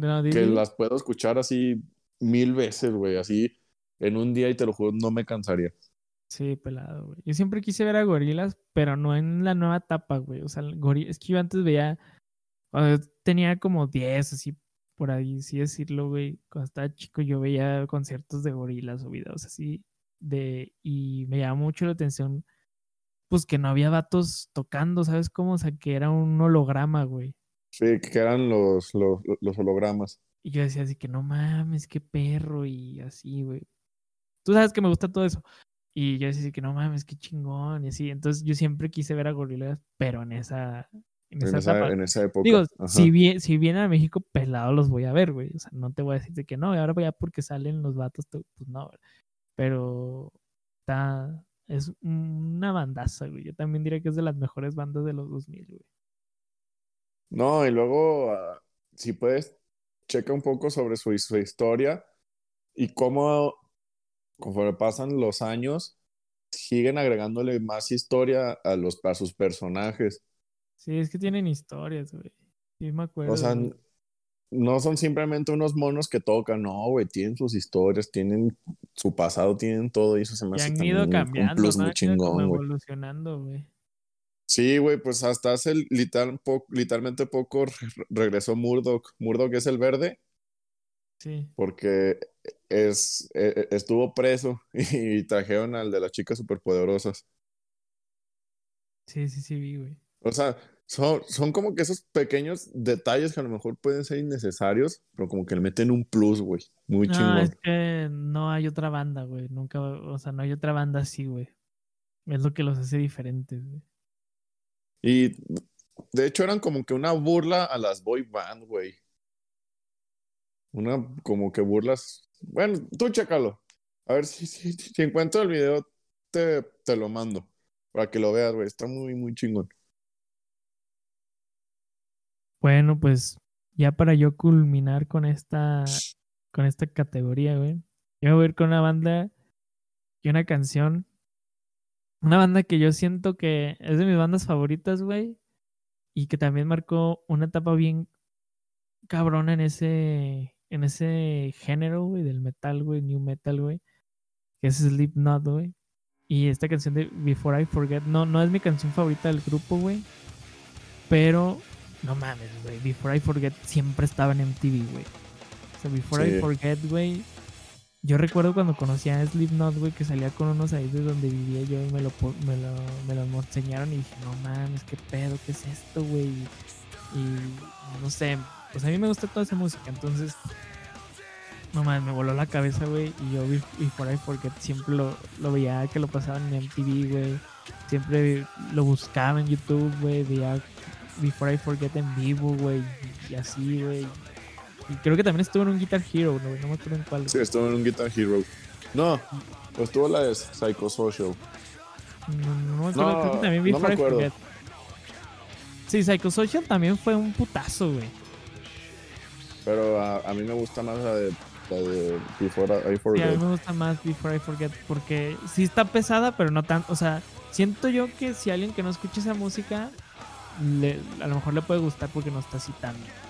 No, que las puedo escuchar así mil veces, güey, así en un día y te lo juro, no me cansaría. Sí, pelado, güey. Yo siempre quise ver a Gorilas, pero no en la nueva etapa, güey. O sea, el Gori- es que yo antes veía, cuando yo tenía como 10, así, por ahí, sí decirlo, güey. Cuando estaba chico yo veía conciertos de Gorilas o videos así, de, y me llamaba mucho la atención, pues que no había vatos tocando, ¿sabes cómo? O sea, que era un holograma, güey. Sí, que eran los, los, los hologramas. Y yo decía así que no mames, qué perro y así, güey. Tú sabes que me gusta todo eso. Y yo decía así que no mames, qué chingón y así. Entonces yo siempre quise ver a Gorillaz, pero en esa, en esa En esa, etapa. en esa época. Digo, Ajá. si, bien, si vienen a México pelado los voy a ver, güey. O sea, no te voy a decir de que no, y ahora voy a porque salen los vatos, pues no, güey. Pero está, es una bandaza, güey. Yo también diría que es de las mejores bandas de los 2000, güey. No, y luego, ah, si puedes, checa un poco sobre su, su historia y cómo, conforme pasan los años, siguen agregándole más historia a, los, a sus personajes. Sí, es que tienen historias, güey. Sí, me acuerdo. O sea, no son simplemente unos monos que tocan, no, güey, tienen sus historias, tienen su pasado, tienen todo y eso se me Y hace han ido un- plus ¿no? muy chingón, güey. evolucionando, güey. Sí, güey, pues hasta hace literal, po- literalmente poco re- regresó Murdoch. Murdoch es el verde Sí. porque es, e- e- estuvo preso y trajeron al de las chicas superpoderosas. Sí, sí, sí, vi, güey. O sea, son, son como que esos pequeños detalles que a lo mejor pueden ser innecesarios, pero como que le meten un plus, güey. Muy No, chingón. es que no hay otra banda, güey. Nunca, o sea, no hay otra banda así, güey. Es lo que los hace diferentes, güey. Y de hecho eran como que una burla a las boy band, güey. Una como que burlas. Bueno, tú chécalo. A ver si, si, si encuentro el video, te, te lo mando. Para que lo veas, güey. Está muy, muy chingón. Bueno, pues ya para yo culminar con esta, con esta categoría, güey. Yo voy a ir con una banda y una canción. Una banda que yo siento que es de mis bandas favoritas, güey. Y que también marcó una etapa bien cabrona en ese, en ese género, güey, del metal, güey, new metal, güey. Que es Slipknot, güey. Y esta canción de Before I Forget, no, no es mi canción favorita del grupo, güey. Pero, no mames, güey. Before I Forget siempre estaba en MTV, güey. O sea, Before Sí. I Forget, güey. Yo recuerdo cuando conocí a Slipknot, güey, que salía con unos ahí de donde vivía yo y me lo, me lo, me lo enseñaron y dije, no mames, qué pedo, qué es esto, güey. Y, no sé, Pues a mí me gusta toda esa música, entonces. No mames, me voló la cabeza, güey. Y yo vi por ahí porque siempre lo, lo veía que lo pasaban en MTV, güey. Siempre lo buscaba en YouTube, güey. Veía Before I Forget en vivo, güey. Y así, güey. Y creo que también estuvo en un Guitar Hero, ¿no? No me acuerdo en cuál. Sí, estuvo en un Guitar Hero. No, pues tuvo la de Psychosocial. No, no me acuerdo. No, creo que también no me Before I acuerdo. Forget. Sí, Psychosocial también fue un putazo, güey. Pero a, a mí me gusta más la de, Before I Sí, a mí Forget. me gusta más Before I Forget porque sí está pesada, pero no tanto. O sea, siento yo que si alguien que no escucha esa música, le- a lo mejor le puede gustar porque no está tan pesada.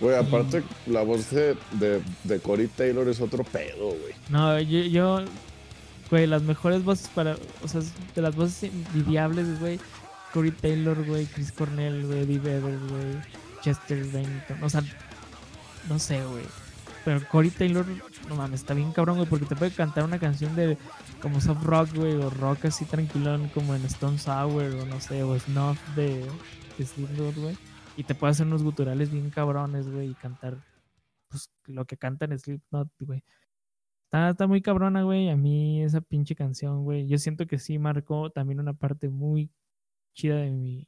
Güey, aparte, la voz de, de, de Corey Taylor es otro pedo, güey. No, yo, yo, güey, las mejores voces para, o sea, de las voces envidiables, güey, Corey Taylor, güey, Chris Cornell, güey, Eddie Vedder, güey, Chester Bennington, o sea, no sé, güey. Pero Corey Taylor, no mames, está bien cabrón, güey, porque te puede cantar una canción de como soft rock, güey, o rock así tranquilón, como en Stone Sour, o no sé, o Snuff de, de Slipknot, güey. Y te puede hacer unos guturales bien cabrones, güey, y cantar, pues, lo que cantan Slipknot, güey. Está, está muy cabrona, güey. A mí esa pinche canción, güey. Yo siento que sí marcó también una parte muy chida de mi.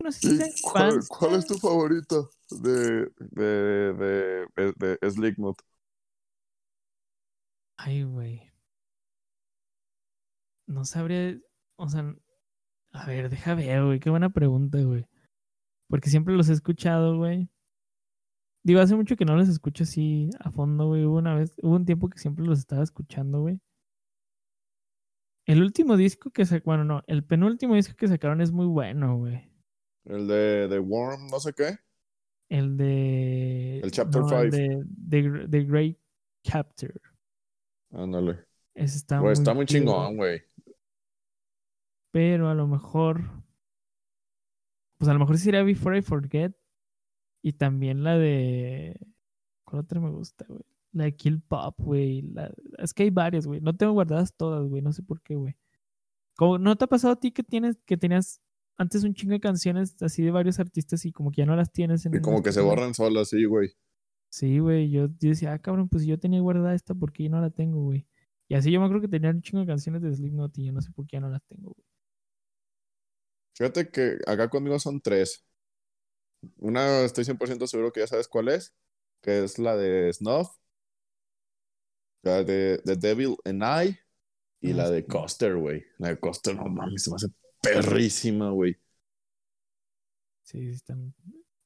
No sé si sea infancia. tu favorito de, de, de, de, de Slipknot? Ay, güey. No sabría. O sea, a ver, deja ver, güey. Qué buena pregunta, güey. Porque siempre los he escuchado, güey. Digo, hace mucho que no los escucho así a fondo, güey. Hubo una vez, hubo un tiempo que siempre los estaba escuchando, güey. El último disco que sacaron, bueno, no, el penúltimo disco que sacaron es muy bueno, güey. El de, de Worm, no sé qué. El de. El Chapter no, el Five. de, de Great Capture. Ándale. Ese está Güey, está muy chingón, güey. Pero a lo mejor. Pues a lo mejor sería Before I Forget. Y también la de. ¿Cuál otra me gusta, güey? La de Kill Pop, güey. la- Es que hay varias, güey. No tengo guardadas todas, güey. No sé por qué, güey. Como, ¿No te ha pasado a ti que tienes, que tenías antes un chingo de canciones así de varios artistas y como que ya no las tienes en Y como que se borran solas, sí, güey. Sí, güey, yo, yo decía, ah, cabrón, pues yo tenía guardada esta porque yo no la tengo, güey. Y así yo me acuerdo que tenía un chingo de canciones de Slipknot y yo no sé por qué ya no las tengo, güey. Fíjate que acá conmigo son tres. Una estoy 100% seguro que ya sabes cuál es, que es la de Snuff, la de The Devil and I y Ah, la de. Coster, güey. La de Coster, no mames, se me hace perrísima, güey. Sí, sí están...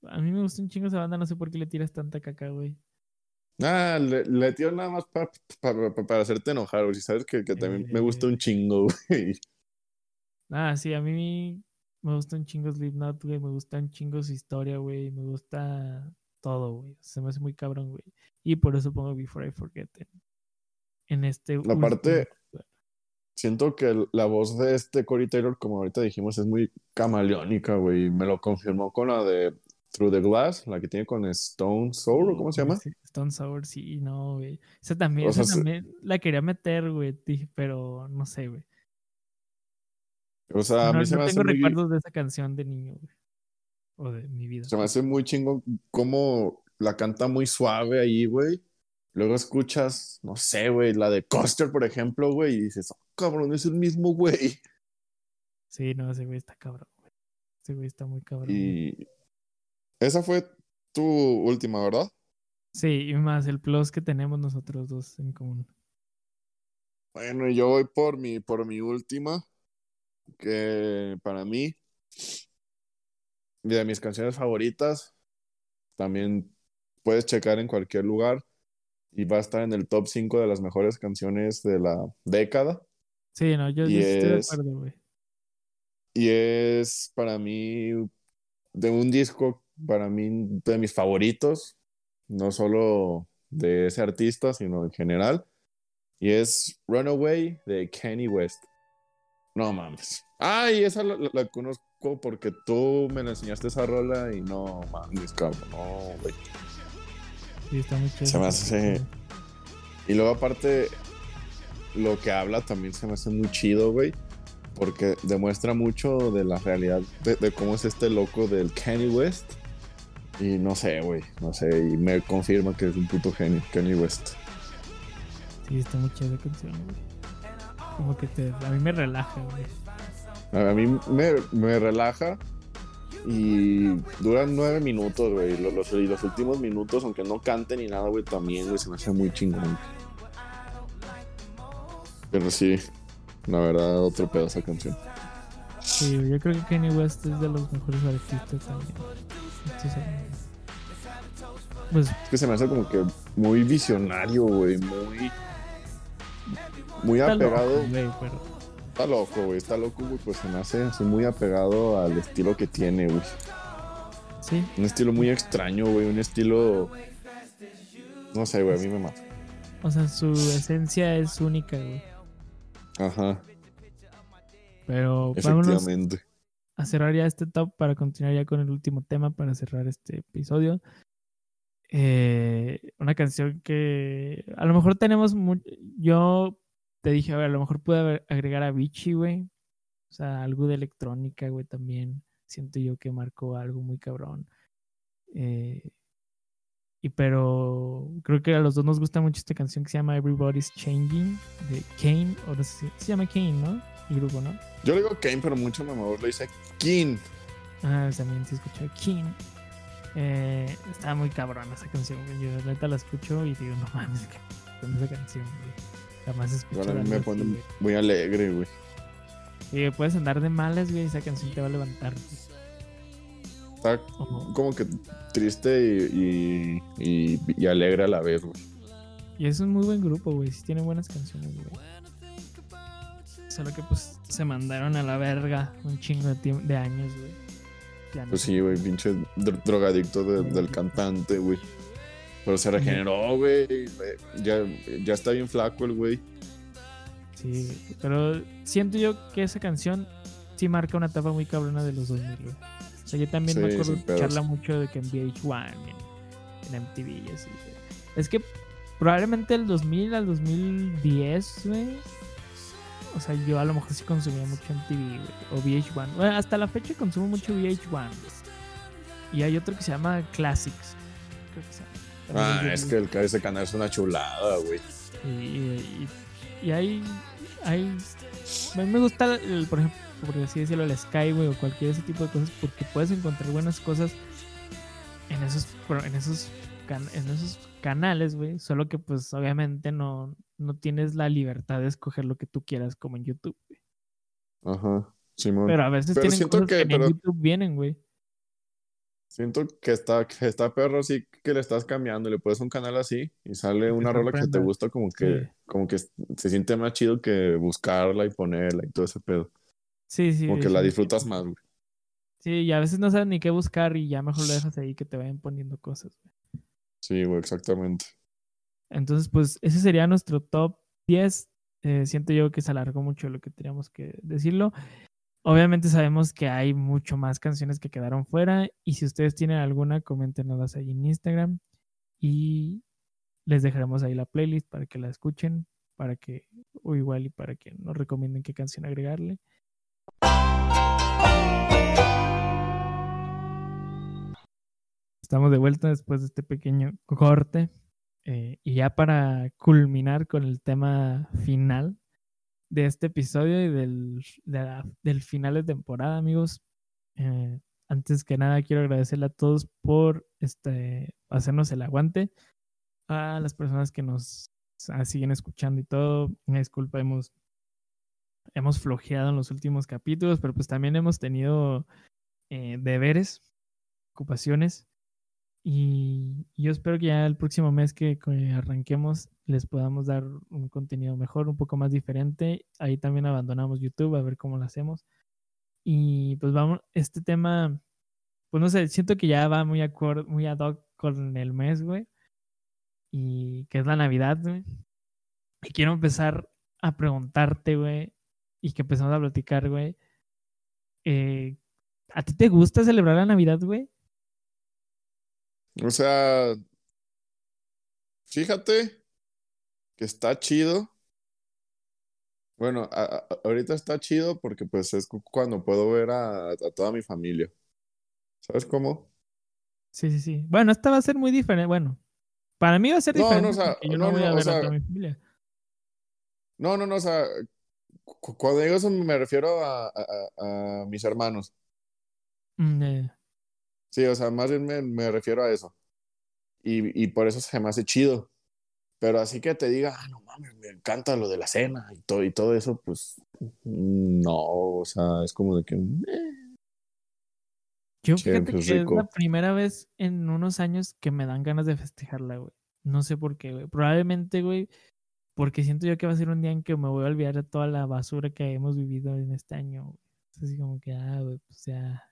A mí me gusta un chingo esa banda, no sé por qué le tiras tanta caca, güey. Ah, le, le tiro nada más pa- pa- pa- para hacerte enojar, güey. Si sabes que, que también me gusta Eh. un chingo, güey. Ah, sí, a mí me gusta un chingo Slipknot, güey, me gusta un chingo su historia, güey, me gusta todo, güey. Se me hace muy cabrón, güey. Y por eso pongo Before I Forget en, en este La parte- último. Siento que la voz de este Corey Taylor, como ahorita dijimos, es muy camaleónica, güey. Me lo confirmó con la de Through the Glass, la que tiene con Stone Sour, ¿o ¿cómo se llama? Sí, Stone Sour, sí, no, güey. Esa también, O esa se- también la quería meter, güey, pero no sé, güey. O sea, a mí se no me hace tengo muy, recuerdos de esa canción de niño, güey. O de mi vida. se me hace muy chingón cómo la canta muy suave ahí, güey. Luego escuchas, no sé, güey, la de Coster, por ejemplo, güey, y dices, oh, cabrón, es el mismo, güey. Sí, no, ese güey está cabrón, güey. Ese güey está muy cabrón. güey. Y esa fue tu última, ¿verdad? Sí, y más el plus que tenemos nosotros dos en común. Bueno, yo voy por mi, por mi última, que para mí, de mis canciones favoritas, también puedes checar en cualquier lugar y va a estar en el top 5 de las mejores canciones de la década. Sí, no, yo, estoy de acuerdo, güey. Y es para mí de un disco, para mí de mis favoritos, no solo de ese artista, sino en general. Y es Runaway de Kanye West. No mames. Ay, esa la, la- la conozco porque tú me la enseñaste esa rola y no mames, cabrón. No, güey. Sí, está muy chido. Se me hace- Y luego aparte, lo que habla también se me hace muy chido, güey. Porque demuestra mucho de la realidad de, de cómo es este loco del Kanye West. Y no sé, güey, no sé, y me confirma que es un puto genio, Kanye West. Sí, está muy chida la canción, güey. Como que te, a mí me relaja, güey. A mí me, me relaja y duran nueve minutos, güey. Los, los últimos minutos, aunque no cante ni nada, güey, también, güey, se me hace muy chingón. Pero sí, la verdad, otro pedo esa canción. Sí, yo creo que Kanye West es de los mejores artistas también. Entonces, pues, Es que se me hace como que muy visionario, güey, muy... Muy está loco, apegado. güey, pero Está loco, güey, está loco, güey, pues se me hace así muy apegado al estilo que tiene, güey. sí, Un estilo muy extraño, güey, un estilo... No sé, güey, a mí me mata. o sea, su esencia es única, güey. Ajá, Pero efectivamente. a cerrar ya este top para continuar ya con el último tema para cerrar este episodio. Eh, una canción que a lo mejor tenemos yo te dije, a ver, a lo mejor pude haber- agregar a Vichy, güey. O sea, algo de electrónica, güey, también. Siento yo que marcó algo muy cabrón. Eh, y pero creo que a los dos nos gusta mucho esta canción que se llama Everybody's Changing de Kane, o no sé si se llama Kane, ¿no? El grupo, ¿no? Yo le digo Kane, pero mucho mamador le dice King. Ah, también se escucha King. Eh, está muy cabrón esa canción, güey. Yo la neta la escucho y digo, no mames, con esa canción, güey. Jamás escucho Bueno, a mí algo me pone muy alegre, güey. Y puedes andar de malas, güey, esa canción te va a levantar. güey. Está como que triste y, y, y- y alegre a la vez, güey. Y es un muy buen grupo, güey. Sí tiene buenas canciones, güey. Solo que pues se mandaron a la verga un chingo de, de años, güey. No Pues sí, güey, pinche dro- drogadicto de- del cantante, güey. Pero se regeneró, güey. Ya, ya está bien flaco el güey. Sí, pero siento yo que esa canción sí marca una etapa muy cabrona de los 2000, güey. O sea, yo también me acuerdo escucharla mucho de que en VH1, en, en MTV y así, güey. Es que probablemente del 2000 al 2010, güey. O sea, yo a lo mejor sí consumía mucho MTV, güey. O VH1. Bueno, hasta la fecha consumo mucho VH1, güey. Y hay otro que se llama Classics. Creo que se llama. Ah, es que el, ese canal es una chulada, güey. y, y, y hay, hay. A mí me gusta, el, por ejemplo, por así decirlo, el Sky, güey, o cualquier ese tipo de cosas, porque puedes encontrar buenas cosas en esos, en esos, can- en esos canales, güey. Solo que, pues, obviamente no, no tienes la libertad de escoger lo que tú quieras, como en YouTube. güey. Ajá, Simón. Pero a veces Pero tienen cosas que, que- en pero- YouTube vienen, güey. Siento que está, que está perro así que le estás cambiando. Le pones un canal así y sale una rola que te gusta, como que, Sí. como que se siente más chido que buscarla y ponerla y todo ese pedo. Sí, sí. Como que la sí. disfrutas más, güey. Sí, y a veces no sabes ni qué buscar y ya mejor lo dejas ahí que te vayan poniendo cosas, güey. Sí, güey, exactamente. Entonces, pues ese sería nuestro top 10. Eh, siento yo que se alargó mucho lo que teníamos que decirlo. Obviamente sabemos que hay mucho más canciones que quedaron fuera y si ustedes tienen alguna, coméntenoslas ahí en Instagram y les dejaremos ahí la playlist para que la escuchen, para que, o igual y para que nos recomienden qué canción agregarle. Estamos de vuelta después de este pequeño corte. eh, y ya para culminar con el tema final de este episodio y del, del final de temporada, amigos. eh, antes que nada, quiero agradecerle a todos por este, hacernos el aguante. A las personas que nos ah, siguen escuchando y todo. Una disculpa, hemos, hemos flojeado en los últimos capítulos, pero pues también hemos tenido eh, deberes, ocupaciones. Y yo espero que ya el próximo mes que, que arranquemos les podamos dar un contenido mejor, un poco más diferente. Ahí también abandonamos YouTube a ver cómo lo hacemos. Y pues vamos, este tema, pues no sé, siento que ya va muy, acor- muy ad hoc con el mes, güey. Y que es la Navidad, güey. Y quiero empezar a preguntarte, güey, y que empezamos a platicar, güey. eh, ¿A ti te gusta celebrar la Navidad, güey? O sea, fíjate que está chido. Bueno, a- a- ahorita está chido porque pues es cu- cuando puedo ver a, a toda mi familia. ¿Sabes cómo? Sí, sí, sí. Bueno, esta va a ser muy diferente. Bueno, para mí va a ser No, no, diferente o sea, yo no, no voy no, a o ver sea, a toda mi familia. No, no, no, o sea, cu- cuando digo eso me refiero a, mis hermanos. Mm, eh, Sí, o sea, más bien me, me refiero a eso. Y, y por eso se me hace chido. Pero así que te diga, ah, no mames, me encanta lo de la cena y todo, y todo eso, pues no, o sea, es como de que, eh, Yo Che, fíjate pues, que es rico. la primera vez en unos años que me dan ganas de festejarla, güey. No sé por qué, güey. Probablemente, güey, porque siento yo que va a ser un día en que me voy a olvidar de toda la basura que hemos vivido en este año, güey. Es así como que, ah, güey, pues ya,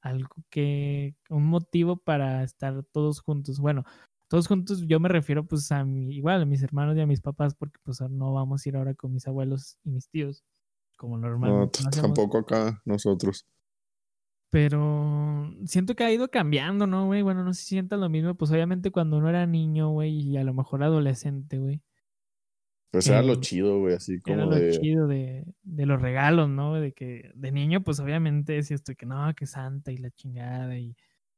algo que, un motivo para estar todos juntos. Bueno, todos juntos yo me refiero pues a mi, igual, a mis hermanos y a mis papás, porque pues no vamos a ir ahora con mis abuelos y mis tíos, como no, normalmente hacemos. tampoco acá nosotros. Pero siento que ha ido cambiando, ¿no, güey? Bueno, no sé si sientas lo mismo. Pues obviamente cuando uno era niño, güey, y a lo mejor adolescente, güey. Pues era lo Eh, chido, güey, así Era como lo de, chido de, de los regalos, ¿no? De que de niño, pues obviamente decías tú que no, que santa y la chingada y,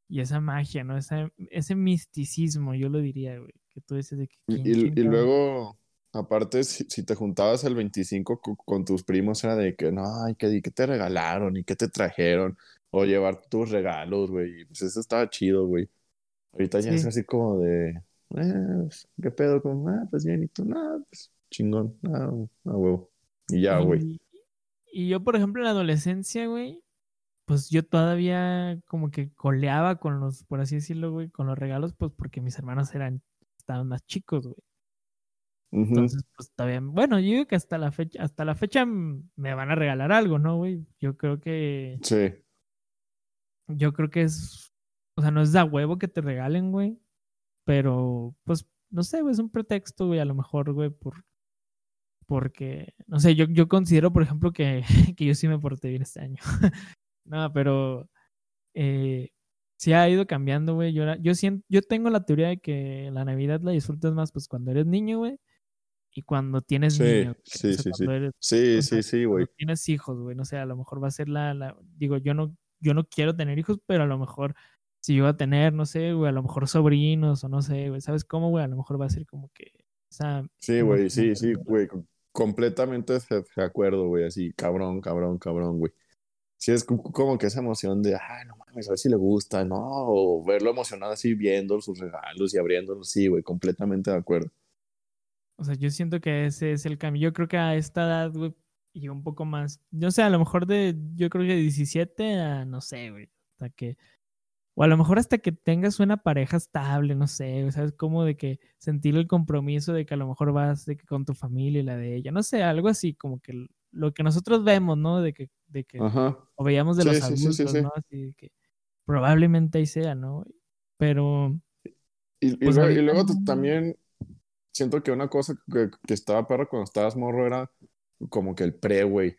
y esa magia, ¿no? Esa, ese misticismo, yo lo diría, güey. Que tú dices de que. Y, ¿quién y- luego, aparte, si, si te juntabas el 25 co- con, tus primos, era de que, no, ay, ¿qué, qué te regalaron? ¿Y qué te trajeron? O llevar tus regalos, güey. Pues eso estaba chido, güey. Ahorita ya es Sí. así como de, eh, pues, ¿qué pedo? Con, ah, pues bien, y tú, nada, pues chingón, ah, a huevo. Y ya, güey. Y, y yo, por ejemplo, en la adolescencia, güey, pues yo todavía como que coleaba con los, por así decirlo, güey, con los regalos, pues porque mis hermanos eran, estaban más chicos, güey. Entonces, pues todavía, bueno, yo digo que hasta la fecha, hasta la fecha me van a regalar algo, ¿no, güey? Yo creo que, Sí, yo creo que es, o sea, no es da huevo que te regalen, güey, pero, pues, no sé, güey, es un pretexto, güey, a lo mejor, güey, por, porque, no sé, yo, yo considero, por ejemplo, que, que yo sí me porté bien este año. no, pero eh, sí ha ido cambiando, güey. Yo, era- yo, siento, yo tengo la teoría de que la Navidad la disfrutas más, pues, cuando eres niño, güey, y cuando tienes Sí, niños. sí, O sea, sí, sí. eres- sí, o sea, sí, sí, güey. tienes hijos, güey, no sé, a lo mejor va a ser la, la, digo, yo no, yo no quiero tener hijos, pero a lo mejor si yo voy a tener, no sé, güey, a lo mejor sobrinos o no sé, güey, ¿sabes cómo, güey? A lo mejor va a ser como que Sí, güey, sí, sí, güey. Completamente de acuerdo, güey. Así, cabrón, cabrón, cabrón, güey. Sí, es co- como que esa emoción de, ay, no mames, a ver si le gusta, ¿no? O verlo emocionado así, viendo sus regalos y abriéndolos. Sí, güey, completamente de acuerdo. O sea, yo siento que ese es el cambio. Yo creo que a esta edad, güey, y un poco más, no sé, a lo mejor de, yo creo que de 17 a, no sé, güey, hasta que, o a lo mejor hasta que tengas una pareja estable, no sé, ¿sabes? Como de que sentir el compromiso de que a lo mejor vas de que con tu familia y la de ella, no sé, algo así, como que lo que nosotros vemos, ¿no? De que, de que, Ajá. o veíamos de Sí, los sí, sí, adultos, sí, sí. ¿no? Así de que probablemente ahí sea, ¿no? Pero, Y, y Pues luego, y también siento que una cosa que, que estaba perro cuando estabas morro era como que el pre, güey.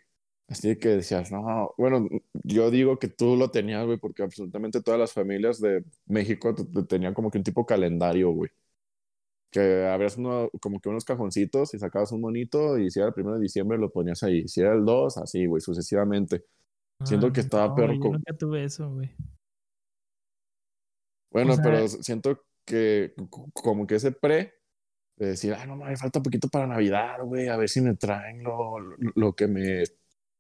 Así que decías, no, bueno, yo digo que tú lo tenías, güey, porque absolutamente todas las familias de México te- te tenían como que un tipo calendario, güey. Que abrías uno, como que unos cajoncitos y sacabas un monito y si era el primero de diciembre lo ponías ahí. Si era el 2, así, güey, sucesivamente. Siento ah, que estaba no, perro yo nunca tuve eso, güey. Bueno, sea- pero siento que como que ese pre, de decir, ah, no, me falta poquito para Navidad, güey, a ver si me traen lo, lo que me,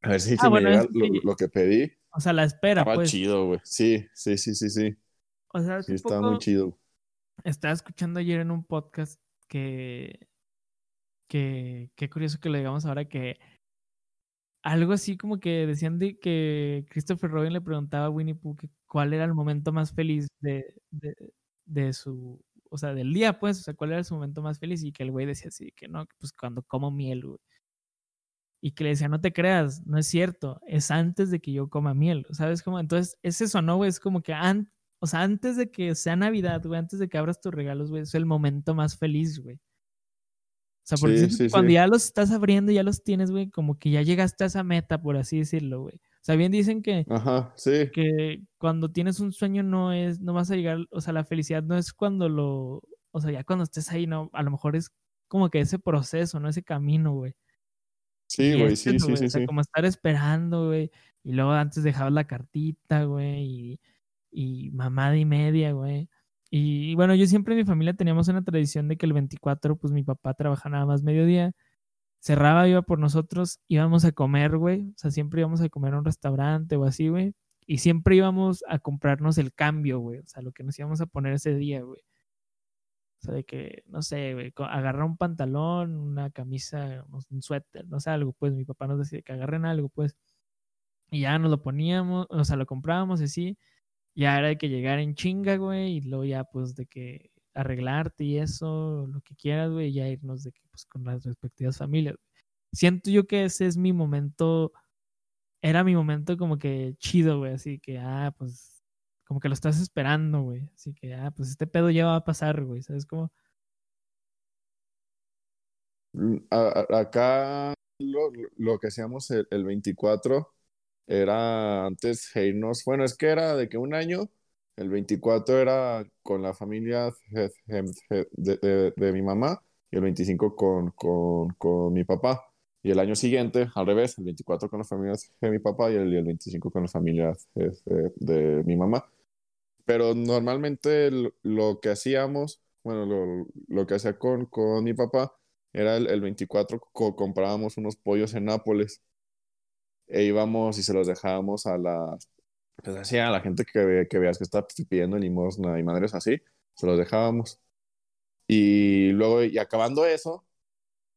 a ver si, Ah, si me llega lo, que pedí. O sea, la espera, Estaba pues. chido, güey. Sí, sí, sí, sí, sí. O sea, Sí, poco muy chido. estaba escuchando ayer en un podcast que, que, qué curioso que lo digamos ahora que algo así como que decían de que Christopher Robin le preguntaba a Winnie Pooh que cuál era el momento más feliz de, de, de su, o sea, del día, pues, o sea, cuál era su momento más feliz y que el güey decía así, que no, pues cuando como miel, güey. Y que le decía, no te creas, no es cierto, es antes de que yo coma miel, ¿sabes cómo? Entonces, es eso, ¿no, güey? Es como que an- o sea, antes de que sea Navidad, güey, antes de que abras tus regalos, güey, es el momento más feliz, güey. O sea, porque Sí, sí, cuando sí. ya los estás abriendo, ya los tienes, güey, como que ya llegaste a esa meta, por así decirlo, güey. O sea, bien dicen que, Ajá, que cuando tienes un sueño no es, no vas a llegar, o sea, la felicidad no es cuando lo, o sea, ya cuando estés ahí, no, a lo mejor es como que ese proceso, ¿no? Ese camino, güey. Sí, güey, sí, sí, sí, o sea, sí. como estar esperando, güey. Y luego antes dejabas la cartita, güey. Y, y mamada y media, güey. Y bueno, yo siempre en mi familia teníamos una tradición de que el 24, pues mi papá trabajaba nada más mediodía, cerraba, iba por nosotros, íbamos a comer, güey. O sea, siempre íbamos a comer a un restaurante o así, güey. Y siempre íbamos a comprarnos el cambio, güey. O sea, lo que nos íbamos a poner ese día, güey. Sea, de que, no sé, agarrar un pantalón, una camisa, un suéter, no sé, algo, pues mi papá nos decía que agarren algo, pues. Y ya nos lo poníamos, o sea, lo comprábamos y así. Ya era de que llegar en chinga, güey, y luego ya, pues, de que arreglarte y eso, lo que quieras, güey, y ya irnos de que, pues, con las respectivas familias. Siento yo que ese es mi momento, era mi momento como que chido, güey, así que, ah, pues, como que lo estás esperando, güey. Así que, ah, pues este pedo ya va a pasar, güey, ¿sabes cómo? Mm, acá lo, que hacíamos el, el 24 era antes de irnos, bueno, es que era de que un año, el 24 era con la familia de, mi mamá y el 25 con, con, con mi papá. Y el año siguiente, al revés, el 24 con la familia de mi papá y el, y el 25 con la familia je- je- de mi mamá. Pero normalmente lo, que hacíamos, bueno, lo, lo que hacía con, con mi papá era el, el 24, co- comprábamos unos pollos en Nápoles e íbamos y se los dejábamos a la, pues así a la gente que, que veas que está pidiendo limosna y madres así, se los dejábamos. Y luego, y acabando eso,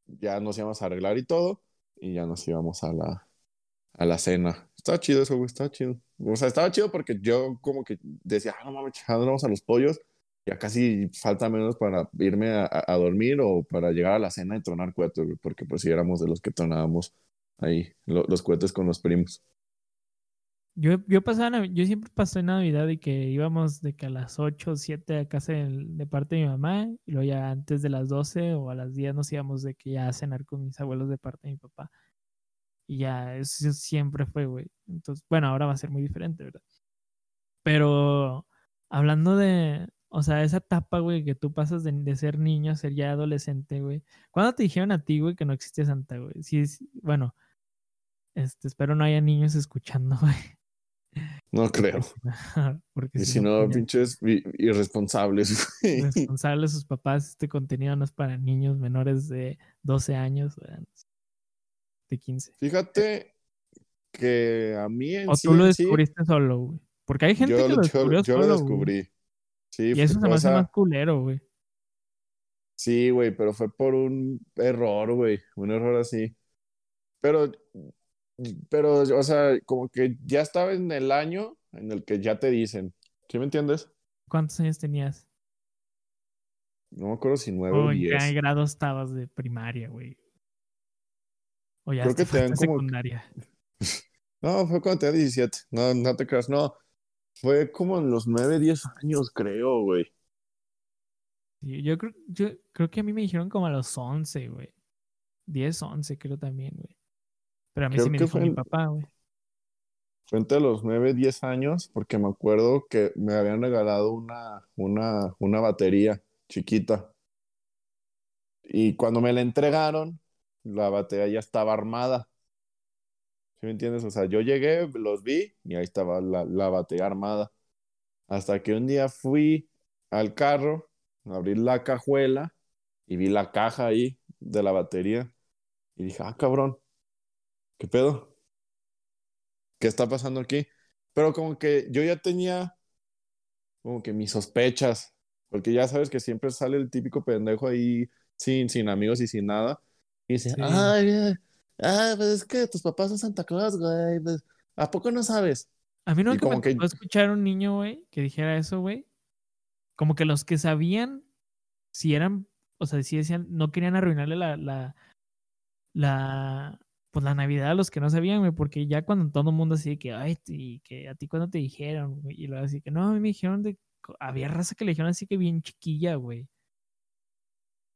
ya nos íbamos a arreglar y todo, y ya nos íbamos a la, a la cena. Estaba chido eso, güey, estaba chido. O sea, estaba chido porque yo como que decía, ah, no mames, vamos a los pollos, ya casi falta menos para irme a, dormir o para llegar a la cena y tronar cohetes, güey, porque pues sí éramos de los que tronábamos ahí lo- los cohetes con los primos. Yo, yo pasaba, yo siempre pasé Navidad y que íbamos de que a las 8 o 7 a casa del- de parte de mi mamá y luego ya antes de las 12 o a las 10 nos íbamos de que ya a cenar con mis abuelos de parte de mi papá. Y ya, eso siempre fue, güey. Entonces, bueno, ahora va a ser muy diferente, ¿verdad? Pero hablando de, o sea, esa etapa, güey, que tú pasas de, de ser niño a ser ya adolescente, güey. ¿Cuándo te dijeron a ti, güey, que no existía Santa, güey? Sí, bueno, este, espero no haya niños escuchando, güey. No creo. Porque Y si si no, pinches irresponsables. güey. responsables sus papás, este contenido no es para niños menores de 12 años, güey, de 15. Fíjate que a mí en O sí, tú lo sí, descubriste solo, güey. Porque hay gente yo, que lo yo- descubrió yo lo solo, güey. descubrí. Sí, Y eso se me hace más culero, güey. Sí, güey, pero fue por un error, güey, un error así. Pero, pero, o sea, como que ya estaba en el año en el que ya te dicen, ¿sí me entiendes? ¿Cuántos años tenías? No me acuerdo si nueve ¿O o en qué diez. grado estabas de primaria, güey? O ya Creo que te dan como- secundaria. No, fue cuando tenía 17. No, no te creas, no. Fue como en los nueve, diez años, creo, güey. Sí, yo, creo, yo creo que a mí me dijeron como a los 11, güey. 10, 11 creo también, güey. Pero a mí Creo sí me dijo mi en- papá, güey. Fue entre los 9 y 10 años porque me acuerdo que me habían regalado una, una, una batería chiquita. Y cuando me la entregaron, la batería ya estaba armada. ¿Sí me entiendes? O sea, yo llegué, los vi y ahí estaba la, la batería armada. Hasta que un día fui al carro, abrí la cajuela y vi la caja ahí de la batería. Y dije, ah, cabrón, ¿qué pedo? ¿qué está pasando aquí? Pero como que yo ya tenía como que mis sospechas, porque ya sabes que siempre sale el típico pendejo ahí sin, sin amigos y sin nada. Y dice, Sí. ay, eh, ah, pues es que tus papás son Santa Claus, güey. pues, ¿A poco no sabes? A mí no Y que me como que- escuchar a un niño, güey, que dijera eso, güey. Como que los que sabían, si eran, o sea, si decían, no querían arruinarle la, la, la, pues la Navidad a los que no sabían, güey, porque ya cuando todo el mundo así que, ay, y que a ti cuando te dijeron, güey, y luego así que, no, a mí me dijeron de, había raza que le dijeron así que bien chiquilla, güey.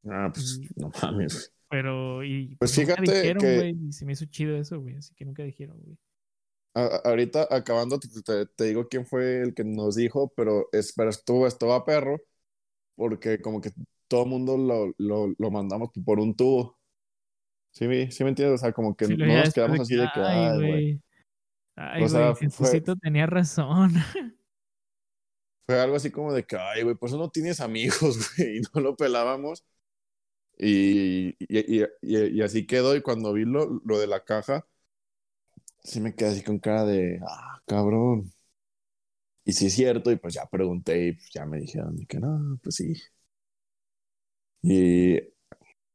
Ah, pues Y- no mames. Güey. Pero, y Pues nunca fíjate dijeron, que- güey, y se me hizo chido eso, güey, así que nunca dijeron, güey. Ahorita acabando te, te- te digo quién fue el que nos dijo, pero, es, pero estuvo, estuvo a perro, porque como que todo el mundo lo, lo, lo mandamos por un tubo. ¿Sí, sí me entiendes? O sea, como que Sí, no nos quedamos así de que, ay, güey. Ay, O sea, güey, fue- tenía razón. fue algo así como de que, ay, güey, por eso no tienes amigos, güey, y no lo pelábamos. Y, y, y, y así quedó, y cuando vi lo, lo de la caja, sí me quedé así con cara de, ah, cabrón. Y sí es cierto, y pues ya pregunté y ya me dijeron que no, pues sí. Y,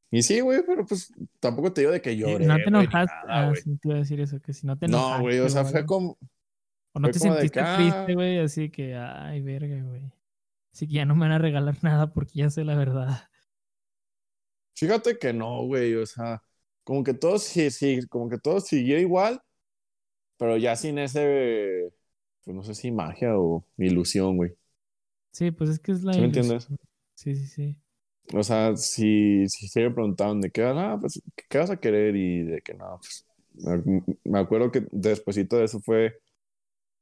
y sí, güey, pero pues tampoco te digo de que lloré. no te enojaste. ah, sí, te iba a decir eso, que si no te enojaste. No, güey, o sea, fue como, O no te sentiste que, ah. triste, güey, así que, ay, verga, güey. Así que ya no me van a regalar nada porque ya sé la verdad. Fíjate que no, güey, o sea, como que todo sí, sí, como que todo siguió igual, pero ya sin ese, pues no sé si magia o ilusión, güey. Sí, pues es que es la ¿Sí me ilusión. entiendes? Sí, sí, sí. O sea, si, si se me preguntaban de qué, ah, pues, ¿qué vas a querer? Y de que no, pues, me, me acuerdo que despuesito de eso fue,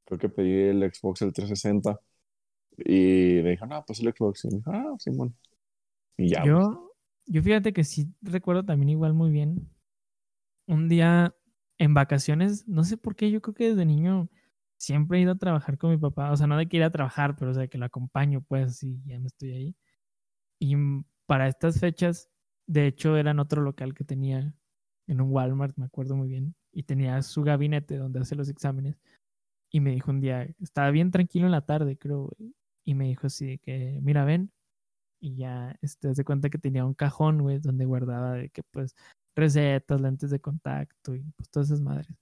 creo que pedí el Xbox el 360 y me dijo, no, pues el Xbox. Y me dijo, ah, Simón. Y ya. Yo, yo fíjate que sí recuerdo también igual muy bien. Un día en vacaciones, no sé por qué, yo creo que desde niño siempre he ido a trabajar con mi papá. O sea, no de que ir a trabajar, pero o sea, que lo acompaño, pues, y ya me estoy ahí. Y para estas fechas, de hecho, era en otro local que tenía en un Walmart, me acuerdo muy bien. Y tenía su gabinete donde hace los exámenes. Y me dijo un día, estaba bien tranquilo en la tarde, creo. Y me dijo así que, mira, ven, y ya este, de cuenta que tenía un cajón, güey, donde guardaba de que pues recetas, lentes de contacto y pues todas esas madres.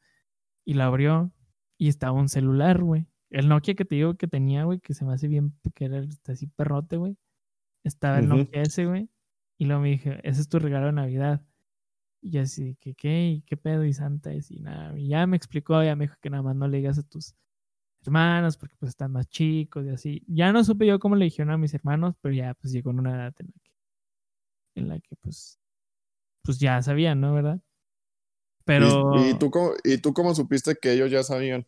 Y la abrió y estaba un celular, güey. El Nokia que te digo que tenía, güey, que se me hace bien, que era este, así perrote, güey. Estaba el Ujú. Nokia ese, güey. Y luego me dije, ese es tu regalo de Navidad. Y yo así, qué? ¿Y qué pedo? Y Santa, y así, nada. Y ya me explicó, ya me dijo que nada más no le digas a tus hermanos porque pues están más chicos y así. Ya no supe yo cómo le dijeron a mis hermanos, pero ya pues llegó en una edad en la que, en la que pues, pues ya sabían, ¿no? ¿Verdad? Pero ¿Y, y tú cómo, ¿Y tú cómo supiste que ellos ya sabían?